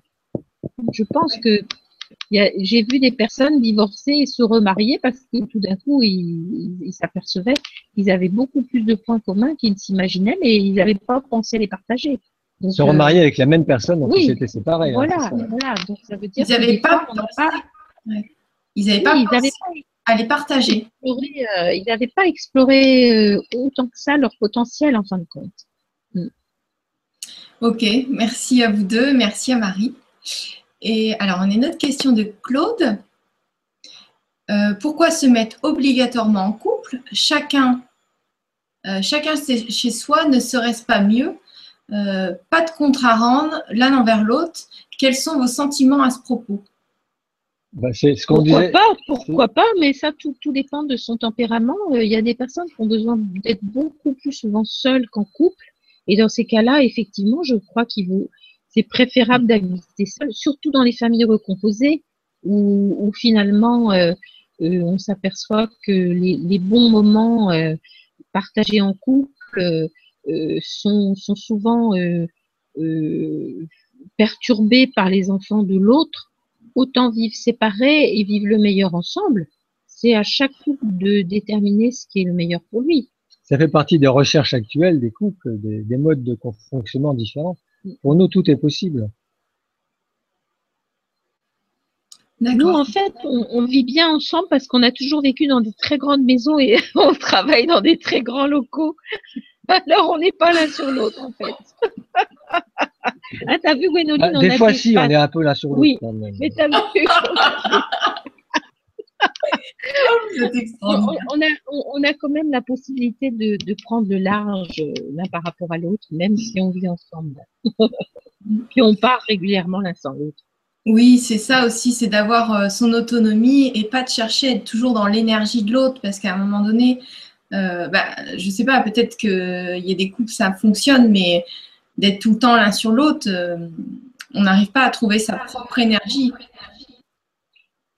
Je pense que j'ai vu des personnes divorcer et se remarier parce que tout d'un coup, ils, ils s'apercevaient qu'ils avaient beaucoup plus de points communs qu'ils ne s'imaginaient, mais ils n'avaient pas pensé les partager se remarier avec la même personne dont ils étaient séparés. Hein, voilà. Donc ça veut dire ils n'avaient pas, pas, ils n'avaient pas, pas à les partager. Euh, ils n'avaient pas exploré euh, autant que ça leur potentiel en fin de compte. Mm. Ok, merci à vous deux, merci à Marie. Et alors, on a une autre question de Claude. Euh, pourquoi se mettre obligatoirement en couple? Chacun, chacun chez soi ne serait-ce pas mieux? Euh, pas de compte à rendre l'un envers l'autre. Quels sont vos sentiments à ce propos? Bah, c'est ce qu'on pourquoi pas, pourquoi pas, mais ça tout, tout dépend de son tempérament. Euh, il y a des personnes qui ont besoin d'être beaucoup plus souvent seules qu'en couple, et dans ces cas-là, effectivement, je crois qu'il vaut, c'est préférable d'habiter seul, surtout dans les familles recomposées, où, où finalement euh, on s'aperçoit que les, les, bons moments partagés en couple euh, sont, sont, souvent euh, euh, perturbés par les enfants de l'autre, autant vivre séparés et vivre le meilleur ensemble. C'est à chaque couple de déterminer ce qui est le meilleur pour lui. ça fait partie des recherches actuelles des couples, des, des modes de fonctionnement différents. Pour nous, tout est possible. Nous, en fait, on, vit bien ensemble parce qu'on a toujours vécu dans des très grandes maisons et on travaille dans des très grands locaux. Alors, on n'est pas l'un sur l'autre, en fait. ah, t'as vu, Gwénoline ah, Des fois, si, on est un peu l'un sur l'autre. Oui, mais t'as vu on, a, on, a, quand même la possibilité de, de prendre le large euh, l'un par rapport à l'autre, même si on vit ensemble. Puis on part régulièrement l'un sans l'autre. Oui, c'est ça aussi, c'est d'avoir euh, son autonomie et pas de chercher à être toujours dans l'énergie de l'autre, parce qu'à un moment donné, euh, bah, je ne sais pas, peut-être qu'il y a des couples, ça fonctionne, mais d'être tout le temps l'un sur l'autre, euh, on n'arrive pas à trouver sa propre énergie.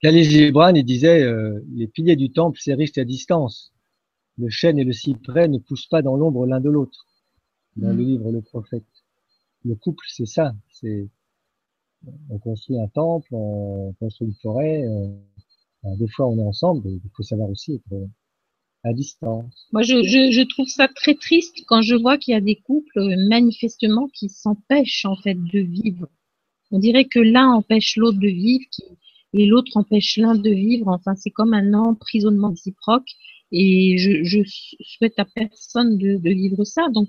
Khalil Gibran, il disait Les piliers du temple s'érigent à distance. Le chêne et le cyprès ne poussent pas dans l'ombre l'un de l'autre. Dans le mm. livre Le Prophète. Le couple, c'est ça. C'est on construit un temple, on construit une forêt. Euh, des fois, on est ensemble. Il faut savoir aussi être à distance. Moi, je, je, trouve ça très triste quand je vois qu'il y a des couples euh, manifestement qui s'empêchent en fait de vivre. On dirait que l'un empêche l'autre de vivre et l'autre empêche l'un de vivre. Enfin, c'est comme un emprisonnement réciproque. Et je, je souhaite à personne de, de vivre ça. Donc,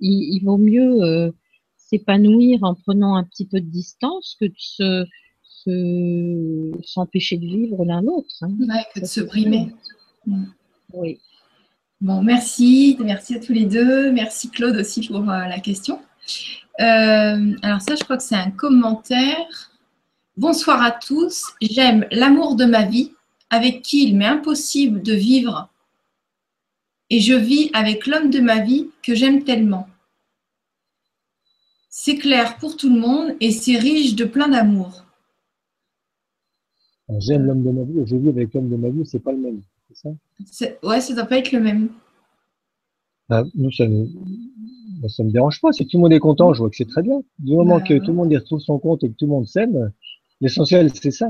il, il vaut mieux euh, s'épanouir en prenant un petit peu de distance que de se s'empêcher de vivre l'un l'autre. Hein. que de se brimer. Oui. Bon, merci. Merci à tous les deux. Merci Claude aussi pour euh, la question. Euh, alors ça, je crois que c'est un commentaire. Bonsoir à tous. J'aime l'amour de ma vie avec qui il m'est impossible de vivre et je vis avec l'homme de ma vie que j'aime tellement. C'est clair pour tout le monde et c'est riche de plein d'amour. J'aime l'homme de ma vie et je vis avec l'homme de ma vie, c'est pas le même, c'est ça? Ouais, ça doit pas être le même. Bah, nous, ça ne bah, me dérange pas. Si tout le monde est content, je vois que c'est très bien. Du moment bah, que tout le monde y retrouve son compte et que tout le monde s'aime, l'essentiel, c'est ça.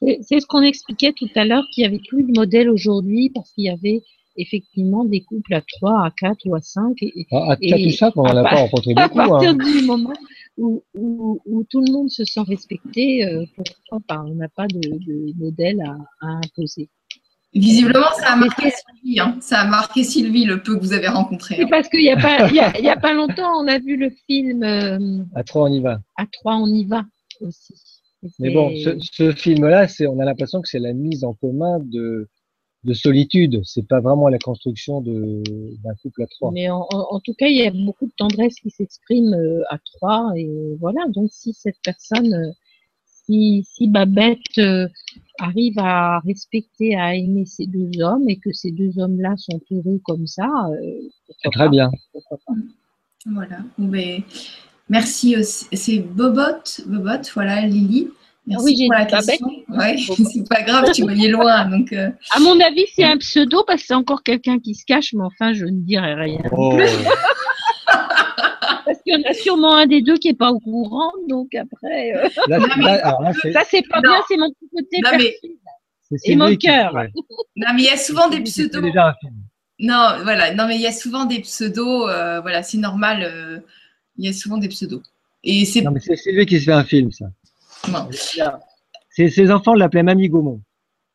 C'est ce qu'on expliquait tout à l'heure, qu'il n'y avait plus de modèle aujourd'hui parce qu'il y avait effectivement des couples à 3, à 4 ou à 5. Et, à 4 ou 5, on n'en a pas rencontré beaucoup. À partir hein. du moment où, où, où, tout le monde se sent respecté, euh, pourquoi On n'a pas de, de modèle à, à, imposer. Visiblement, ça a marqué Sylvie. Hein. Ça a marqué Sylvie, le peu que vous avez rencontré. C'est hein. parce qu'il n'y a, pas, il y a, il y a pas longtemps, on a vu le film. Euh, à 3, on y va. À 3, on y va aussi. Mais bon, ce, ce film-là, on a l'impression que c'est la mise en commun de, de solitude. C'est pas vraiment la construction d'un couple à trois. Mais en, tout cas, il y a beaucoup de tendresse qui s'exprime euh, à trois. Et voilà, donc si cette personne, euh, si, si Babette euh, arrive à respecter, à aimer ces deux hommes et que ces deux hommes-là sont heureux comme ça, c'est très bien. Voilà. Mais merci. C'est Bobot, Bobot, voilà, Lily. Merci oui, pour la question. Ouais, c'est pas grave, tu voyais loin. Donc, euh. À mon avis, c'est un pseudo parce que c'est encore quelqu'un qui se cache, mais enfin, je ne dirai rien. Oh. qu'il y en a sûrement un des deux qui n'est pas au courant, donc après. Euh. ça, c'est pas bien, c'est mon côté non, mais... Et mon cœur. Non, mais il y a souvent des pseudos. Non, voilà. Non, mais il y a souvent des pseudos. Euh, voilà, c'est normal. il y a souvent des pseudos. Et c'est. Non, mais c'est lui qui se fait un film, ça. Ses enfants l'appelaient Mamie Gaumont.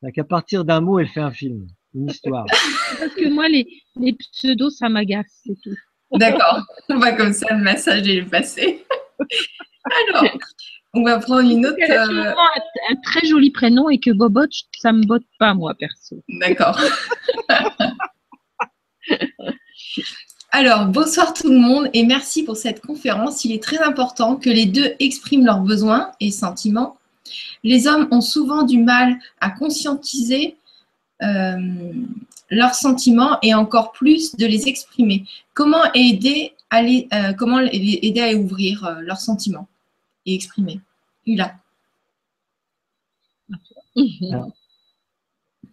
À partir d'un mot, elle fait un film, une histoire. Parce que moi, les, les pseudos, ça m'agace, c'est tout. D'accord. On va comme ça, le message est passé. Alors, on va prendre une autre. Elle a euh, un, un, très joli prénom et que Bobot, ça me botte pas, moi, perso. D'accord. Alors, bonsoir tout le monde et merci pour cette conférence. Il est très important que les deux expriment leurs besoins et sentiments. Les hommes ont souvent du mal à conscientiser euh, leurs sentiments et encore plus de les exprimer. Comment aider à, euh, comment aider à ouvrir euh, leurs sentiments et exprimer? Ula.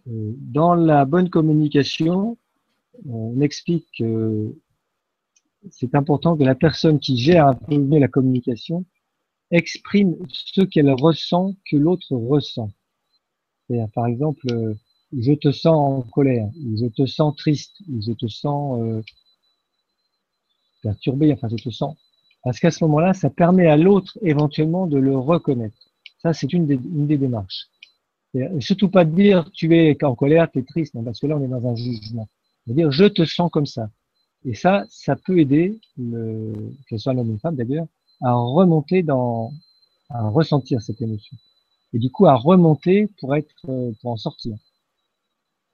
Dans la bonne communication, on explique que c'est important que la personne qui gère la communication exprime ce qu'elle ressent que l'autre ressent. Par exemple, euh, je te sens en colère, je te sens triste, je te sens euh, perturbé, enfin je te sens. Parce qu'à ce moment-là, ça permet à l'autre éventuellement de le reconnaître. Ça, c'est une des, démarches. Et surtout pas de dire tu es en colère, tu es triste, parce que là on est dans un jugement. dire je te sens comme ça. Et ça, ça peut aider, le, que ce soit l'homme ou une femme d'ailleurs, à remonter dans, à ressentir cette émotion. Et du coup, à remonter pour être, pour en sortir.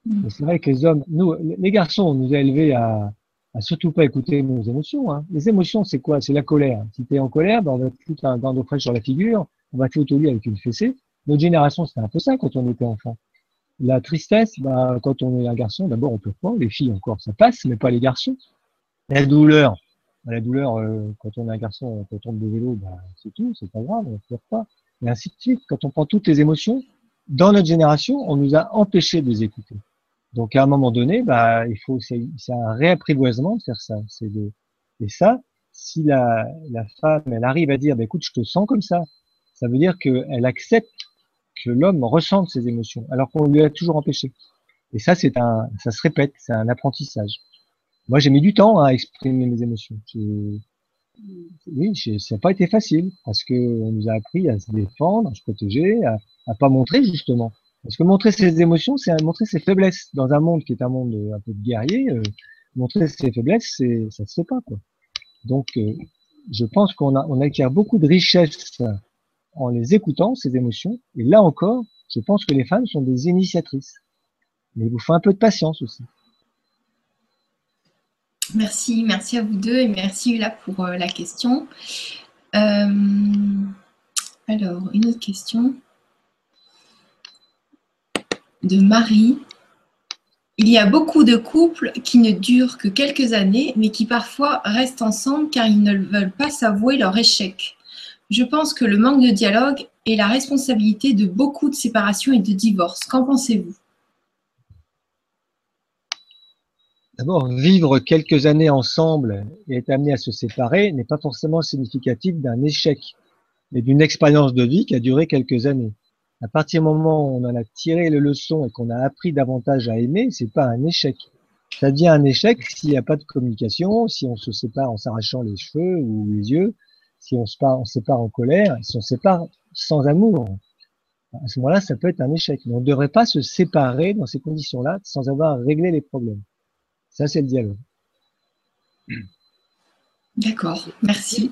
Mm. C'est vrai que les hommes, nous, les garçons, on nous a élevés à, à surtout pas écouter nos émotions. Hein. Les émotions, c'est quoi? C'est la colère. Si tu es en colère, ben on va te foutre un gant d'eau fraîche sur la figure, on va te foutre au lit avec une fessée. Notre génération, c'était un peu ça quand on était enfant. La tristesse, ben, quand on est un garçon, d'abord on peut pas. Les filles encore, ça passe, mais pas les garçons. La douleur, la douleur, euh, quand on est un garçon, quand on tombe de vélo, ben, c'est tout, c'est pas grave, on ne pleure pas. Et ainsi de suite. Quand on prend toutes les émotions, dans notre génération, on nous a empêchés de les écouter. Donc à un moment donné, bah, il faut c'est un réapprivoisement de faire ça. C'est de, et ça, si la, la femme elle arrive à dire, bah, écoute, je te sens comme ça, ça veut dire qu'elle accepte que l'homme ressente ses émotions, alors qu'on lui a toujours empêché. Et ça, c'est un, ça se répète, c'est un apprentissage. Moi, j'ai mis du temps à exprimer mes émotions. Oui, ça n'a pas été facile parce que on nous a appris à se défendre, à se protéger, à, à pas montrer justement. Parce que montrer ses émotions, c'est montrer ses faiblesses. Dans un monde qui est un monde euh, un peu de guerrier, euh, montrer ses faiblesses, c'est, ça se fait pas. Donc, euh, je pense qu'on acquiert beaucoup de richesse en les écoutant, ces émotions. Et là encore, je pense que les femmes sont des initiatrices. Mais il vous faut un peu de patience aussi. Merci, merci à vous deux et merci Ula pour la question. alors, une autre question de Marie. Il y a beaucoup de couples qui ne durent que quelques années, mais qui parfois restent ensemble car ils ne veulent pas s'avouer leur échec. Je pense que le manque de dialogue est la responsabilité de beaucoup de séparations et de divorces. Qu'en pensez-vous? D'abord, vivre quelques années ensemble et être amené à se séparer n'est pas forcément significatif d'un échec, mais d'une expérience de vie qui a duré quelques années à partir du moment où on en a tiré les leçons et qu'on a appris davantage à aimer, c'est pas un échec. Ça devient un échec s'il n'y a pas de communication, si on se sépare en s'arrachant les cheveux ou les yeux, si on se sépare, en colère, si on se sépare sans amour. À ce moment-là, ça peut être un échec. Mais on ne devrait pas se séparer dans ces conditions-là sans avoir réglé les problèmes. Ça, c'est le dialogue. D'accord, merci.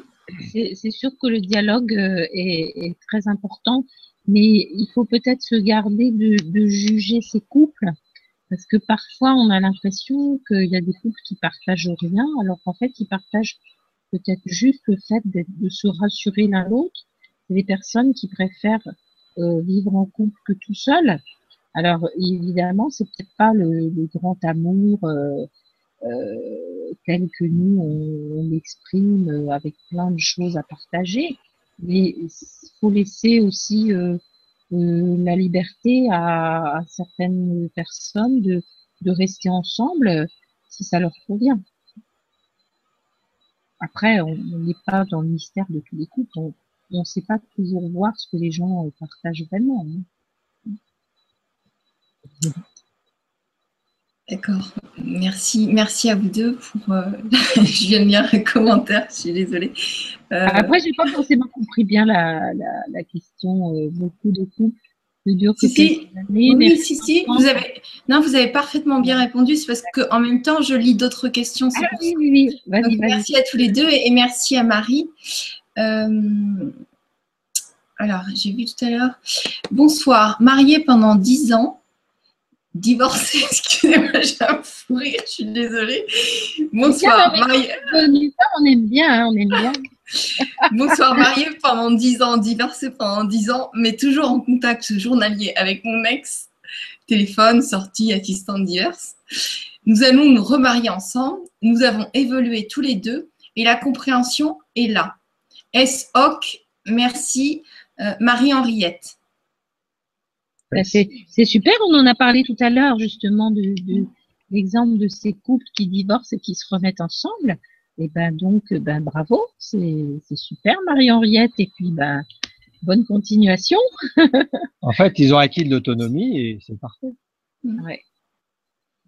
C'est sûr que le dialogue euh, est, est très important mais il faut peut-être se garder de, de, juger ces couples parce que parfois on a l'impression qu'il y a des couples qui partagent rien alors qu'en fait ils partagent peut-être juste le fait de se rassurer l'un l'autre. Des personnes qui préfèrent euh, vivre en couple que tout seul. Alors évidemment c'est peut-être pas le, le, grand amour euh, euh, tel que nous on, l'exprime euh, avec plein de choses à partager, mais il faut laisser aussi euh, la liberté à, certaines personnes de, de rester ensemble si ça leur convient. Après, on n'est pas dans le mystère de tous les couples. On ne sait pas toujours voir ce que les gens partagent vraiment. Hein. D'accord. Merci, merci à vous deux pour. Euh, je viens de lire un commentaire, je suis désolée. Euh... Après, j'ai pas forcément compris bien la, la, la question. Euh, beaucoup de couples ne durent que si, années. Oui, si, si. Vous avez, non, vous avez parfaitement bien répondu. C'est parce qu'en même temps, je lis d'autres questions. Ah, oui, oui, oui. Merci à tous les deux et, et merci à Marie. Euh, alors, j'ai vu tout à l'heure. Bonsoir. Mariée pendant dix ans divorcée, excusez-moi, j'ai un fou rire, je suis désolée. Bonsoir, mariée. On aime bien, hein, on aime bien. Bonsoir, mariée pendant 10 ans, divorcée pendant 10 ans, mais toujours en contact journalier avec mon ex, téléphone, sortie, assistante diverses. Nous allons nous remarier ensemble, nous avons évolué tous les deux et la compréhension est là. S. Hoc, merci, euh, Marie-Henriette. Ben, c'est super, on en a parlé tout à l'heure justement de, de l'exemple de ces couples qui divorcent et qui se remettent ensemble. Et ben donc, ben bravo, c'est super Marie-Henriette et puis ben bonne continuation. en fait, ils ont acquis de l'autonomie et c'est parfait. Mm. Ouais.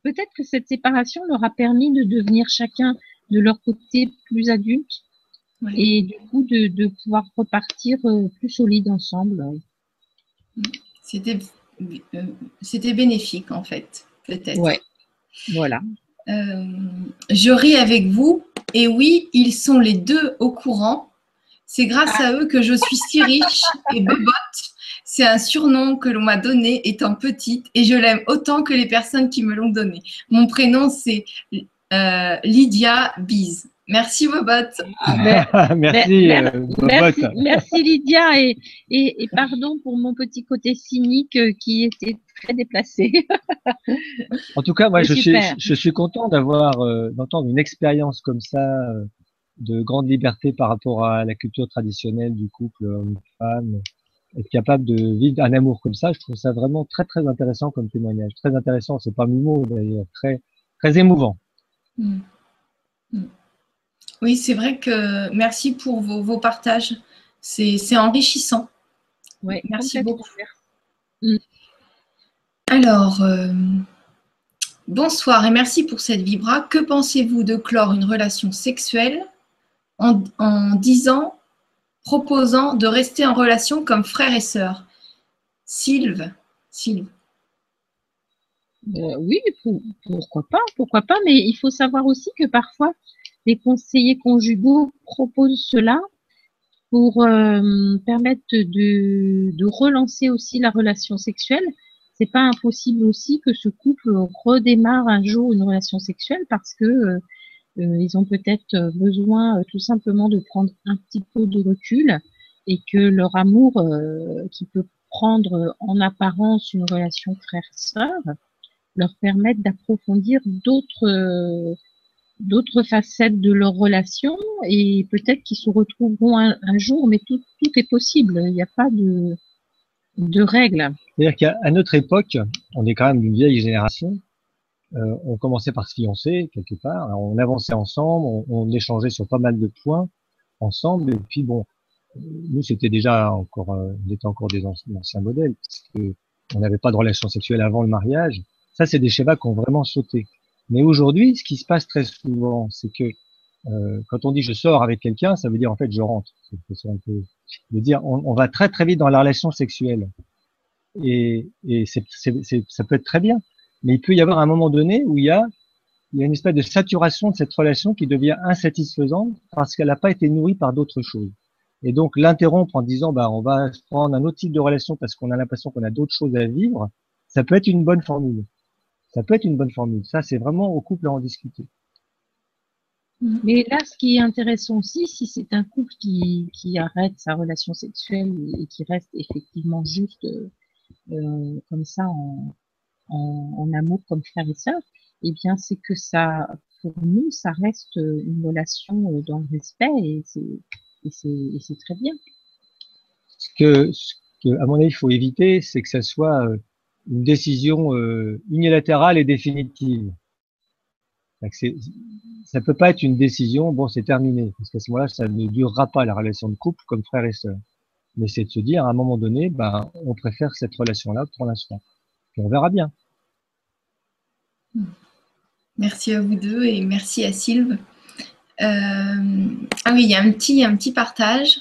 Peut-être que cette séparation leur a permis de devenir chacun de leur côté plus adultes et du coup de, de pouvoir repartir euh, plus solide ensemble. C'était euh, c'était bénéfique en fait, peut-être. Ouais. Voilà. Euh, je ris avec vous et oui, ils sont les deux au courant. C'est grâce à eux que je suis si riche et bebotte. C'est un surnom que l'on m'a donné étant petite et je l'aime autant que les personnes qui me l'ont donné. Mon prénom, c'est euh, Lydia Bise. Merci Bobot. merci, euh, merci, merci, Lydia et, et, pardon pour mon petit côté cynique euh, qui était très déplacé. en tout cas, moi je suis, je suis content d'avoir d'entendre une expérience comme ça de grande liberté par rapport à la culture traditionnelle du couple homme-femme être capable de vivre un amour comme ça, je trouve ça vraiment très très intéressant comme témoignage. Très intéressant, c'est pas le mot d'ailleurs, très très émouvant. Mm. Mm. Oui, c'est vrai que merci pour vos, partages. C'est enrichissant. Ouais, merci beaucoup. Mm. Alors, euh, bonsoir et merci pour cette vibra. Que pensez-vous de clore une relation sexuelle en, en disant proposant de rester en relation comme frère et sœur? Sylve, Sylve. Euh, oui, pourquoi pas, pourquoi pas, mais il faut savoir aussi que parfois les conseillers conjugaux proposent cela pour euh, permettre de, de, relancer aussi la relation sexuelle. C'est pas impossible aussi que ce couple redémarre un jour une relation sexuelle parce que euh, euh, ils ont peut-être euh, besoin euh, tout simplement de prendre un petit peu de recul et que leur amour, qui peut prendre en apparence une relation frère-sœur, leur permette d'approfondir d'autres d'autres facettes de leur relation et peut-être qu'ils se retrouveront un, jour, mais tout, tout, est possible. Il n'y a pas de, de règles. C'est-à-dire qu'à notre époque, on est quand même d'une vieille génération, euh, on commençait par se fiancer quelque part, on avançait ensemble, on, échangeait sur pas mal de points ensemble, et puis bon, nous c'était déjà encore, euh, on était encore des anciens, modèles, parce que on n'avait pas de relation sexuelle avant le mariage. Ça, c'est des schémas qui ont vraiment sauté. Mais aujourd'hui, ce qui se passe très souvent, c'est que euh, quand on dit je sors avec quelqu'un, ça veut dire en fait je rentre. C'est un peu de dire on, on, va très très vite dans la relation sexuelle. Et, et ça peut être très bien. Mais il peut y avoir un moment donné où il y a, il y a une espèce de saturation de cette relation qui devient insatisfaisante parce qu'elle n'a pas été nourrie par d'autres choses. Et donc l'interrompre en disant bah on va prendre un autre type de relation parce qu'on a l'impression qu'on a d'autres choses à vivre, ça peut être une bonne formule. Ça peut être une bonne formule. Ça c'est vraiment au couple à en discuter. Mais là, ce qui est intéressant aussi, si c'est un couple qui, qui arrête sa relation sexuelle et qui reste effectivement juste euh, comme ça en, en, amour comme frère et sœur, eh bien, c'est que ça, pour nous, ça reste une relation euh, dans le respect et c'est très bien. Ce que, ce que, à mon avis, il faut éviter, c'est que ça soit euh, une décision euh, unilatérale et définitive. Ça peut pas être une décision, bon, c'est terminé, parce qu'à ce moment-là, ça ne durera pas la relation de couple comme frère et sœur. Mais c'est de se dire, à un moment donné, ben, on préfère cette relation-là pour l'instant. On verra bien. Merci à vous deux et merci à Sylve. Euh, ah oui, il y a un petit, un petit partage.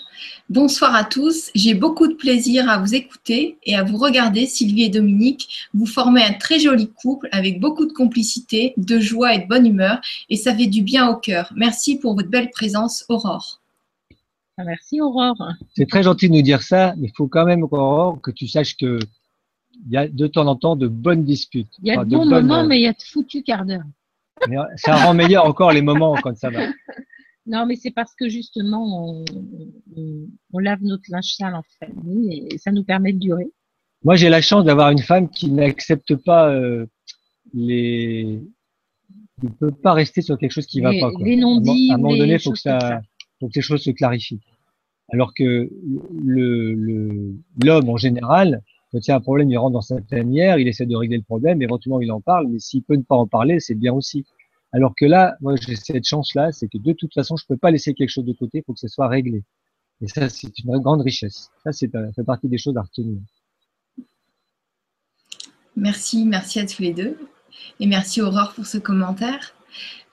Bonsoir à tous. J'ai beaucoup de plaisir à vous écouter et à vous regarder, Sylvie et Dominique. Vous formez un très joli couple avec beaucoup de complicité, de joie et de bonne humeur et ça fait du bien au cœur. Merci pour votre belle présence, Aurore. Merci, Aurore. C'est très gentil de nous dire ça, mais il faut quand même, Aurore, que tu saches que il y a de temps en temps de bonnes disputes. Il y a de bons moments, mais il y a de foutus quart d'heure. Ça rend meilleur encore les moments quand ça va. Non, mais c'est parce que justement, on, lave notre linge sale en famille et ça nous permet de durer. Moi, j'ai la chance d'avoir une femme qui n'accepte pas euh, les. Qui ne peut pas rester sur quelque chose qui ne va pas. Quoi. Les non-dits. À un moment donné, il faut que ça, faut que les choses se clarifient. Alors que le l'homme en général, quand il y a un problème, il rentre dans sa tanière, il essaie de régler le problème, éventuellement il en parle, mais s'il peut ne pas en parler, c'est bien aussi. Alors que là, moi j'ai cette chance-là, c'est que de toute façon, je peux pas laisser quelque chose de côté, il faut que ce soit réglé. Et ça, c'est une grande richesse. Ça, c'est, fait partie des choses à. Merci, merci à tous les deux. Et merci Aurore pour ce commentaire.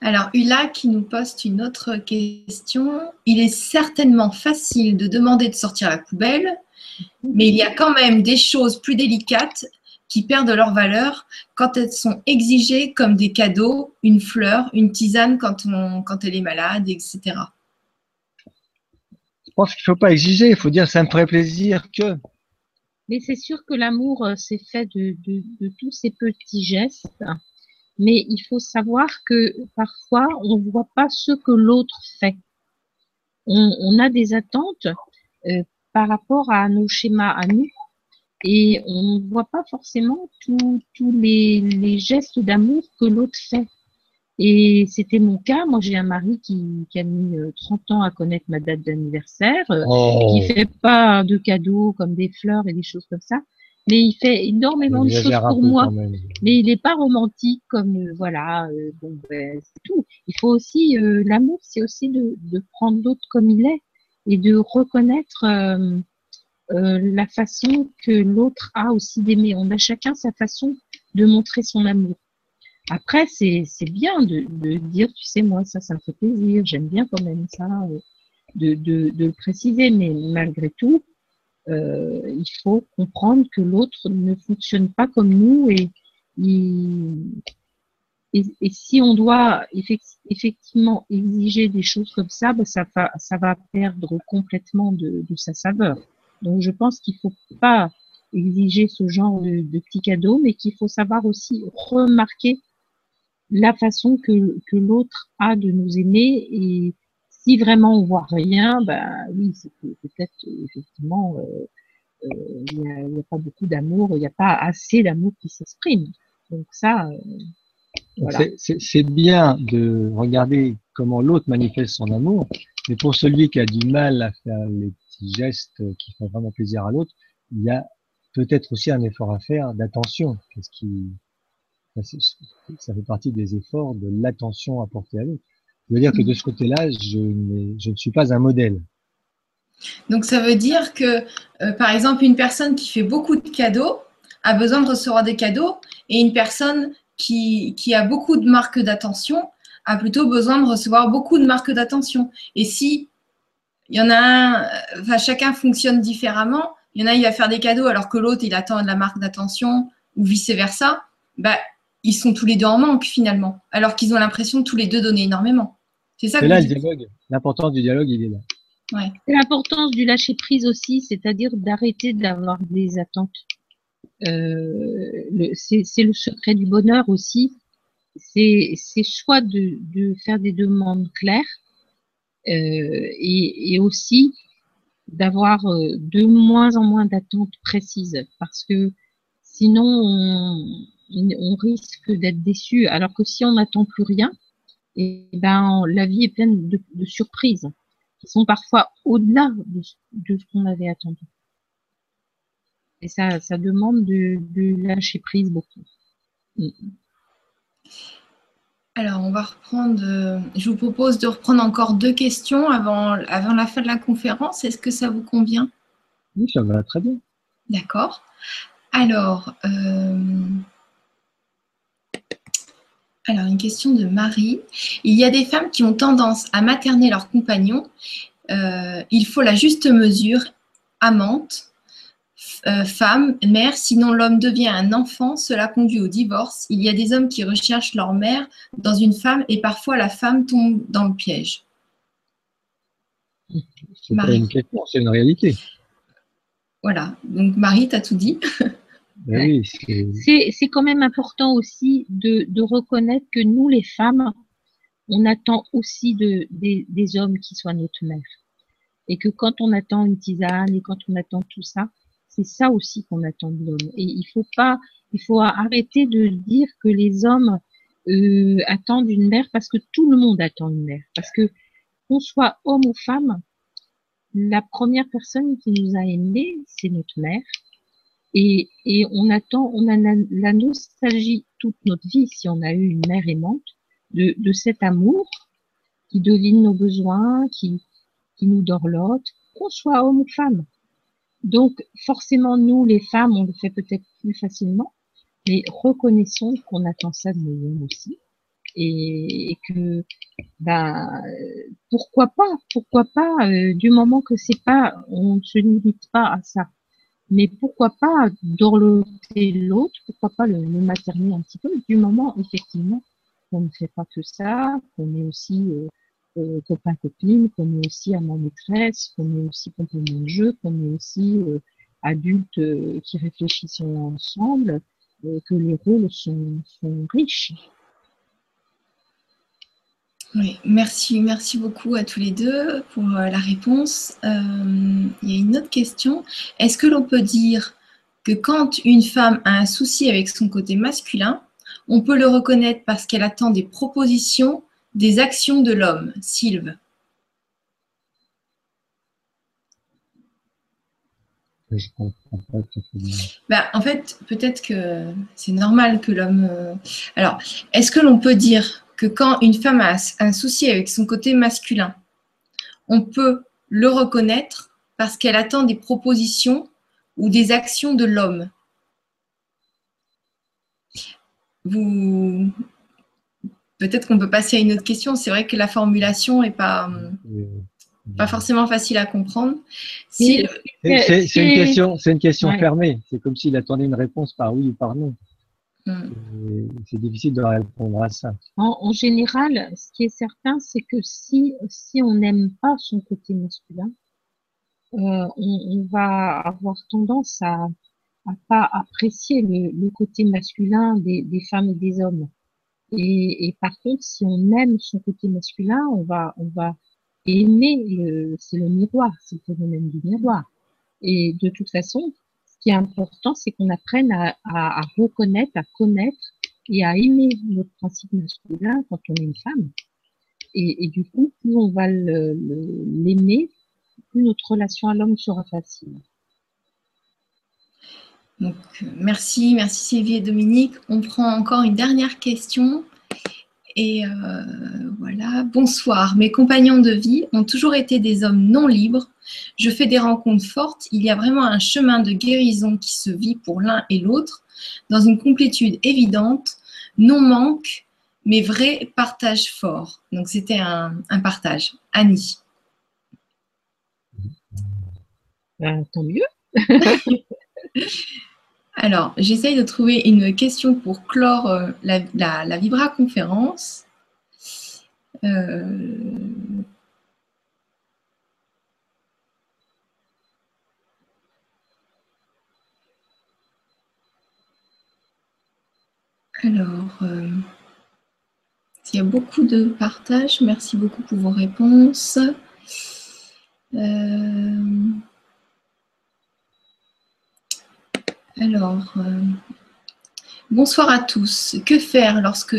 Alors, Ula qui nous poste une autre question. Il est certainement facile de demander de sortir la poubelle, mais il y a quand même des choses plus délicates qui perdent leur valeur quand elles sont exigées comme des cadeaux, une fleur, une tisane quand, on, quand elle est malade, etc. Je pense qu'il ne faut pas exiger, il faut dire ça me ferait plaisir que. Mais c'est sûr que l'amour, euh, c'est fait de, de, de, tous ces petits gestes. Mais il faut savoir que parfois, on ne voit pas ce que l'autre fait. On, on, a des attentes euh, par rapport à nos schémas à nous et on ne voit pas forcément tous les, les, gestes d'amour que l'autre fait. Et c'était mon cas. Moi, j'ai un mari qui, qui, a mis 30 euh, ans à connaître ma date d'anniversaire, euh, oh. qui fait pas de cadeaux comme des fleurs et des choses comme ça, mais il fait énormément de choses pour moi. Mais il n'est pas romantique comme euh, voilà. Euh, bon, ben, c'est tout. Il faut aussi l'amour, c'est aussi de, de prendre l'autre comme il est et de reconnaître euh, la façon que l'autre a aussi d'aimer. On a chacun sa façon de montrer son amour. Après, c'est bien de, de, dire, tu sais, moi, ça, ça me fait plaisir, j'aime bien quand même ça, euh, de, de, de, le préciser, mais malgré tout, euh, il faut comprendre que l'autre ne fonctionne pas comme nous et, et, si on doit effectivement exiger des choses comme ça, ben ça, va, ça va perdre complètement de, de sa saveur. Donc je pense qu'il faut pas exiger ce genre de, de petits cadeaux, mais qu'il faut savoir aussi remarquer la façon que, l'autre a de nous aimer et si vraiment on voit rien, bah oui, c'est peut-être effectivement euh, euh, il n'y a, a, pas beaucoup d'amour, il n'y a pas assez d'amour qui s'exprime. Donc ça, euh, voilà. c'est bien de regarder comment l'autre manifeste son amour, mais pour celui qui a du mal à faire les gestes qui font vraiment plaisir à l'autre, il y a peut-être aussi un effort à faire d'attention. Qu'est-ce qui, ça fait partie des efforts de l'attention apportée à l'autre. Je veux dire que de ce côté-là, je, je ne suis pas un modèle. Donc ça veut dire que, euh, par exemple, une personne qui fait beaucoup de cadeaux a besoin de recevoir des cadeaux et une personne qui, qui a beaucoup de marques d'attention a plutôt besoin de recevoir beaucoup de marques d'attention. Et si il y en a un, enfin, chacun fonctionne différemment. Il y en a, il va faire des cadeaux alors que l'autre, il attend de la marque d'attention ou vice-versa. Bah, ils sont tous les deux en manque finalement, alors qu'ils ont l'impression de tous les deux donner énormément. C'est ça. là, le dialogue, l'importance du dialogue, il est là. Ouais. L'importance du lâcher prise aussi, c'est-à-dire d'arrêter d'avoir des attentes. Euh, c'est le secret du bonheur aussi. C'est soit de, de faire des demandes claires, euh, et, et, aussi d'avoir euh, de moins en moins d'attentes précises parce que sinon on, risque d'être déçu. Alors que si on n'attend plus rien et eh ben la vie est pleine de, surprises qui sont parfois au-delà de, ce qu'on avait attendu. Et ça ça demande de, de lâcher prise beaucoup. Mm. Alors, on va reprendre. Euh, je vous propose de reprendre encore deux questions avant, avant la fin de la conférence. Est-ce que ça vous convient? Oui, ça va très bien. D'accord. Alors, euh, alors, une question de Marie. Il y a des femmes qui ont tendance à materner leur compagnon. Euh, il faut la juste mesure, amante, euh, femme, mère, sinon l'homme devient un enfant, cela conduit au divorce. Il y a des hommes qui recherchent leur mère dans une femme et parfois la femme tombe dans le piège. C'est pas une question, c'est une réalité. Voilà, donc Marie, tu as tout dit. Ben c'est quand même important aussi de, de, reconnaître que nous, les femmes, on attend aussi de, des, des hommes qui soient notre mère. Et que quand on attend une tisane et quand on attend tout ça, c'est ça aussi qu'on attend de l'homme. Et il faut pas, il faut arrêter de dire que les hommes euh, attendent une mère parce que tout le monde attend une mère. Parce que qu'on soit homme ou femme, la première personne qui nous a aimés, c'est notre mère. Et, on attend, on a la, nostalgie toute notre vie, si on a eu une mère aimante, de, de cet amour qui devine nos besoins, qui, qui nous dorlote, qu'on soit homme ou femme. Donc, forcément, nous, les femmes, on le fait peut-être plus facilement. Mais reconnaissons qu'on attend ça de nous aussi. Et, que, ben, pourquoi pas, pourquoi pas, euh, du moment que c'est pas, on ne se limite pas à ça. Mais pourquoi pas dorloter l'autre, pourquoi pas le, le materner un petit peu, du moment, effectivement, qu'on ne fait pas que ça, qu'on est aussi euh, euh, copain-copine, qu'on est aussi amant-maîtresse, qu'on est aussi compagnon de jeu, qu'on aussi euh, adulte euh, qui réfléchissent ensemble, que les rôles sont, sont riches. Oui, merci, merci beaucoup à tous les deux pour la réponse. il y a une autre question. Est-ce que l'on peut dire que quand une femme a un souci avec son côté masculin, on peut le reconnaître parce qu'elle attend des propositions des actions de l'homme, Sylve. Je comprends pas bah, en fait, peut-être que c'est normal que l'homme. Euh, alors, est-ce que l'on peut dire que quand une femme a un souci avec son côté masculin, on peut le reconnaître parce qu'elle attend des propositions ou des actions de l'homme? Vous, Peut-être qu'on peut passer à une autre question. C'est vrai que la formulation n'est pas, pas forcément facile à comprendre. c'est une question, une question fermée. C'est comme s'il attendait une réponse par oui ou par non. Hmm. C'est difficile de répondre à ça. En, général, ce qui est certain, c'est que si, si on n'aime pas son côté masculin, euh, on, va avoir tendance à ne pas apprécier le, côté masculin des, des femmes et des hommes. Et, et, par contre, si on aime son côté masculin, on va, on va aimer le, c'est le miroir, c'est le phénomène du miroir. Et de toute façon, ce qui est important, c'est qu'on apprenne à, à, à, reconnaître, à connaître et à aimer notre principe masculin quand on est une femme. Et, et du coup, plus on va l'aimer, plus notre relation à l'homme sera facile. Donc, merci, merci Sylvie et Dominique. On prend encore une dernière question. Et euh, voilà, bonsoir. Mes compagnons de vie ont toujours été des hommes non libres. Je fais des rencontres fortes. Il y a vraiment un chemin de guérison qui se vit pour l'un et l'autre, dans une complétude évidente, non manque, mais vrai partage fort. Donc c'était un, un partage. Annie. Ben, tant mieux. Alors, j'essaye de trouver une question pour clore euh, la, Vibra conférence. Euh, alors, euh, il y a beaucoup de partages. Merci beaucoup pour vos réponses. Alors, euh, bonsoir à tous. Que faire lorsque,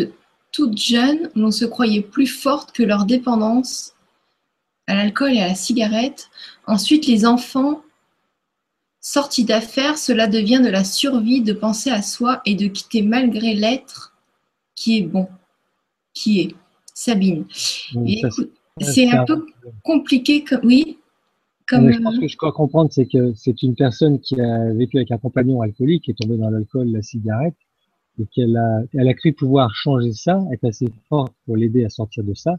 toute jeune, l'on se croyait plus forte que leur dépendance à l'alcool et à la cigarette? Ensuite, les enfants sortis d'affaires, cela devient de la survie de penser à soi et de quitter malgré l'être qui est bon, qui est Sabine. C'est un peu compliqué. Oui? Je pense que je crois comprendre, c'est que c'est une personne qui a vécu avec un compagnon alcoolique, qui est tombé dans l'alcool, la cigarette, et qu'elle a, elle a cru pouvoir changer ça, être assez forte pour l'aider à sortir de ça.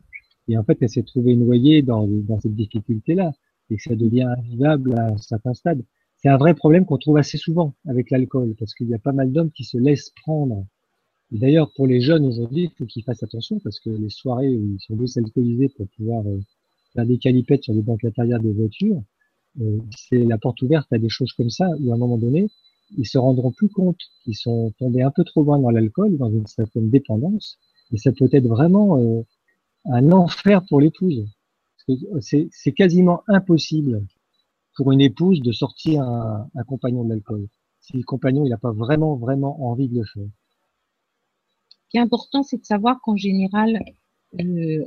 Et en fait, elle s'est trouvée noyée dans, dans cette difficulté-là, et que ça devient invivable à un certain stade. C'est un vrai problème qu'on trouve assez souvent avec l'alcool, parce qu'il y a pas mal d'hommes qui se laissent prendre. D'ailleurs, pour les jeunes aujourd'hui, il faut qu'ils fassent attention, parce que les soirées où ils sont tous alcoolisés pour pouvoir euh, faire des calipettes sur les banques intérieures des voitures, euh, c'est la porte ouverte à des choses comme ça, où à un moment donné, ils se rendront plus compte qu'ils sont tombés un peu trop loin dans l'alcool, dans une certaine dépendance, et ça peut être vraiment euh, un enfer pour l'épouse. C'est quasiment impossible pour une épouse de sortir un, compagnon de l'alcool, si le compagnon n'a pas vraiment, vraiment envie de le faire. Ce qui est important, c'est de savoir qu'en général, euh,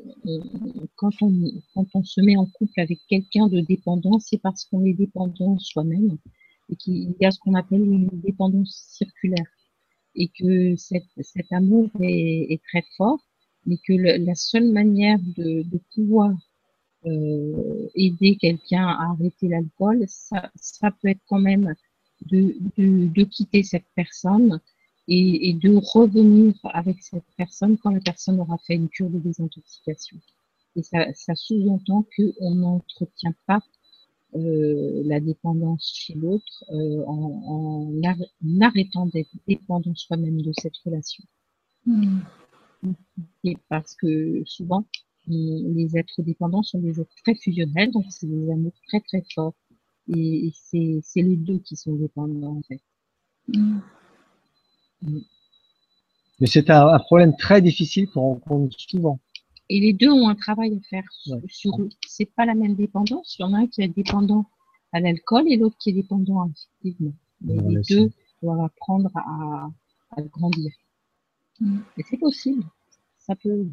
quand, on, quand on se met en couple avec quelqu'un de dépendant, c'est parce qu'on est dépendant soi-même et qu'il y a ce qu'on appelle une dépendance circulaire. Et que cet, cet amour est, est, très fort, mais que la seule manière de, de pouvoir euh, aider quelqu'un à arrêter l'alcool, ça, ça peut être quand même de, de, de quitter cette personne et, de revenir avec cette personne quand la personne aura fait une cure de désintoxication. Et ça, ça sous-entend qu'on n'entretient pas euh, la dépendance chez l'autre euh, en, en, arrêtant d'être dépendant soi-même de cette relation. Hmm. Et parce que souvent, les êtres dépendants sont des êtres très fusionnels, donc c'est des amours très très forts. Et, c'est les deux qui sont dépendants en fait. Hmm. Mais c'est un, problème très difficile qu'on rencontre souvent. Et les deux ont un travail à faire sur, eux. C'est pas la même dépendance. Il y en a un qui est dépendant à l'alcool et l'autre qui est dépendant affectivement. Mais les deux doivent apprendre à, grandir. Mm. Et c'est possible. Ça peut.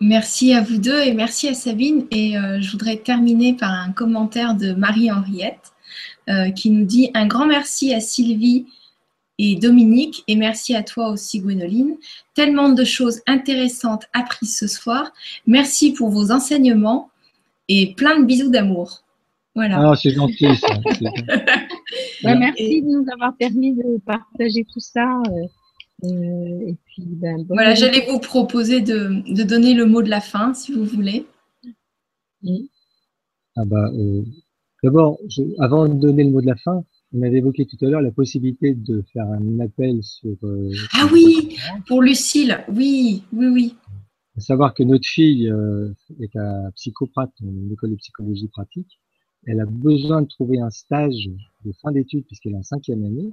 Merci à vous deux et merci à Sabine. Et euh, je voudrais terminer par un commentaire de Marie-Henriette euh, qui nous dit un grand merci à Sylvie et Dominique, et merci à toi aussi Gwénoline. Tellement de choses intéressantes apprises ce soir. Merci pour vos enseignements et plein de bisous d'amour. Voilà. Ah, c'est gentil. Ça. merci de nous avoir permis de partager tout ça. Euh, euh, et puis, ben, voilà, j'allais vous proposer de, donner le mot de la fin, si vous voulez. Ah bah, euh, D'abord, avant de donner le mot de la fin, on avait évoqué tout à l'heure la possibilité de faire un appel sur. Euh, ah oui, pour Lucille, oui, oui, oui. À savoir que notre fille euh, est à Psychoprate, une école de psychologie pratique. Elle a besoin de trouver un stage de fin d'études puisqu'elle est en cinquième année.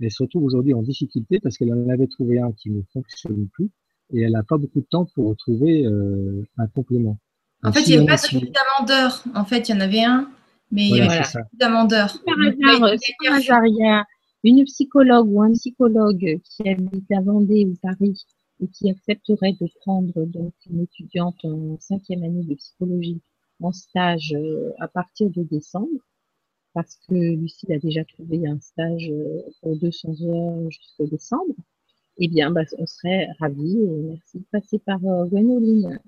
Elle se retrouve aujourd'hui en difficulté parce qu'elle en avait trouvé un qui ne fonctionne plus et elle n'a pas beaucoup de temps pour trouver euh, un complément. En fait, il n'y a pas suffisamment d'heures. En fait, il y en avait un mais il y avait. Par hasard, par hasard, il y a une psychologue ou un psychologue qui habite à Vendée ou Paris et qui accepterait de prendre donc une étudiante en cinquième année de psychologie en stage euh, à partir de décembre, parce que Lucie a déjà trouvé un stage euh, pour 200 heures jusqu'au décembre, eh bien, bah, on serait ravis. Merci de passer par euh, Gwenoline.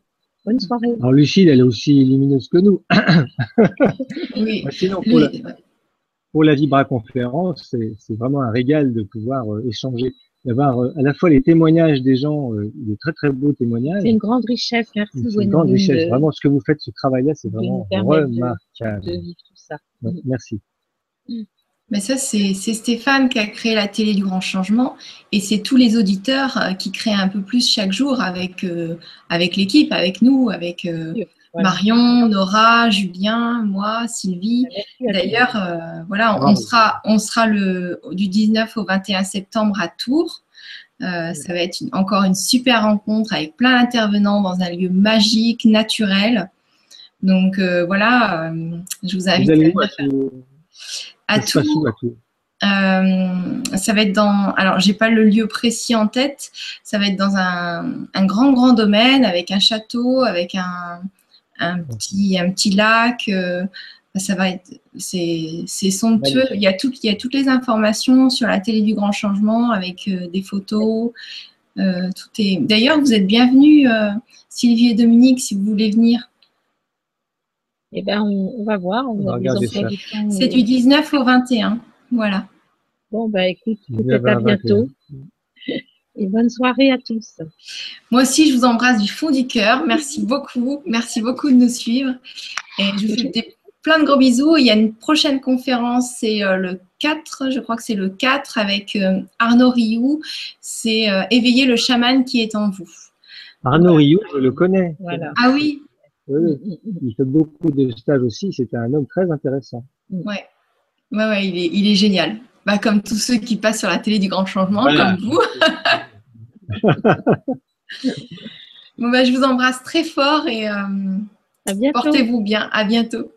Bonne soirée. Alors, Lucille, elle est aussi lumineuse que nous. oui. Sinon, pour, la, Vibra conférence, c'est vraiment un régal de pouvoir euh, échanger, d'avoir euh, à la fois les témoignages des gens, euh, des très très beaux témoignages. C'est une grande richesse, merci. C'est une grande richesse. Vraiment, ce que vous faites, ce travail-là, c'est vraiment remarquable. De, vivre tout ça. merci. Mm. Mais ça, c'est Stéphane qui a créé la télé du grand changement et c'est tous les auditeurs euh, qui créent un peu plus chaque jour avec, euh, avec l'équipe, avec nous, avec euh, Marion, Nora, Julien, moi, Sylvie. D'ailleurs, voilà, on, sera, on sera le, du 19 au 21 septembre à Tours. ça va être encore une super rencontre avec plein d'intervenants dans un lieu magique, naturel. Donc voilà, je vous invite à à tout. Euh, ça va être dans. Alors, j'ai pas le lieu précis en tête. Ça va être dans un, grand, grand domaine avec un château, avec un, petit, un petit lac. Euh, ça va être. C'est somptueux. Il y, a tout, il y a toutes les informations sur la télé du grand changement avec euh, des photos. tout est. D'ailleurs, vous êtes bienvenus, Sylvie et Dominique, si vous voulez venir. Eh bien, on, va voir. C'est du 19 au 21. Voilà. Bon, bah écoute, peut-être à bientôt. Et bonne soirée à tous. Moi aussi, je vous embrasse du fond du cœur. Merci beaucoup. Merci beaucoup de nous suivre. Et je vous fais plein de gros bisous. Il y a une prochaine conférence, c'est euh, le 4, je crois que c'est le 4 avec euh, Arnaud Rioux. C'est euh, Éveiller le chaman qui est en vous. Arnaud Rioux, je le connais. Ah oui, oui, il fait beaucoup de stages aussi. C'était un homme très intéressant. Ouais, ouais, ouais il, est, il est génial. Bah, comme tous ceux qui passent sur la télé du Grand Changement, comme vous. bon, bah, je vous embrasse très fort et euh, portez-vous bien. À bientôt.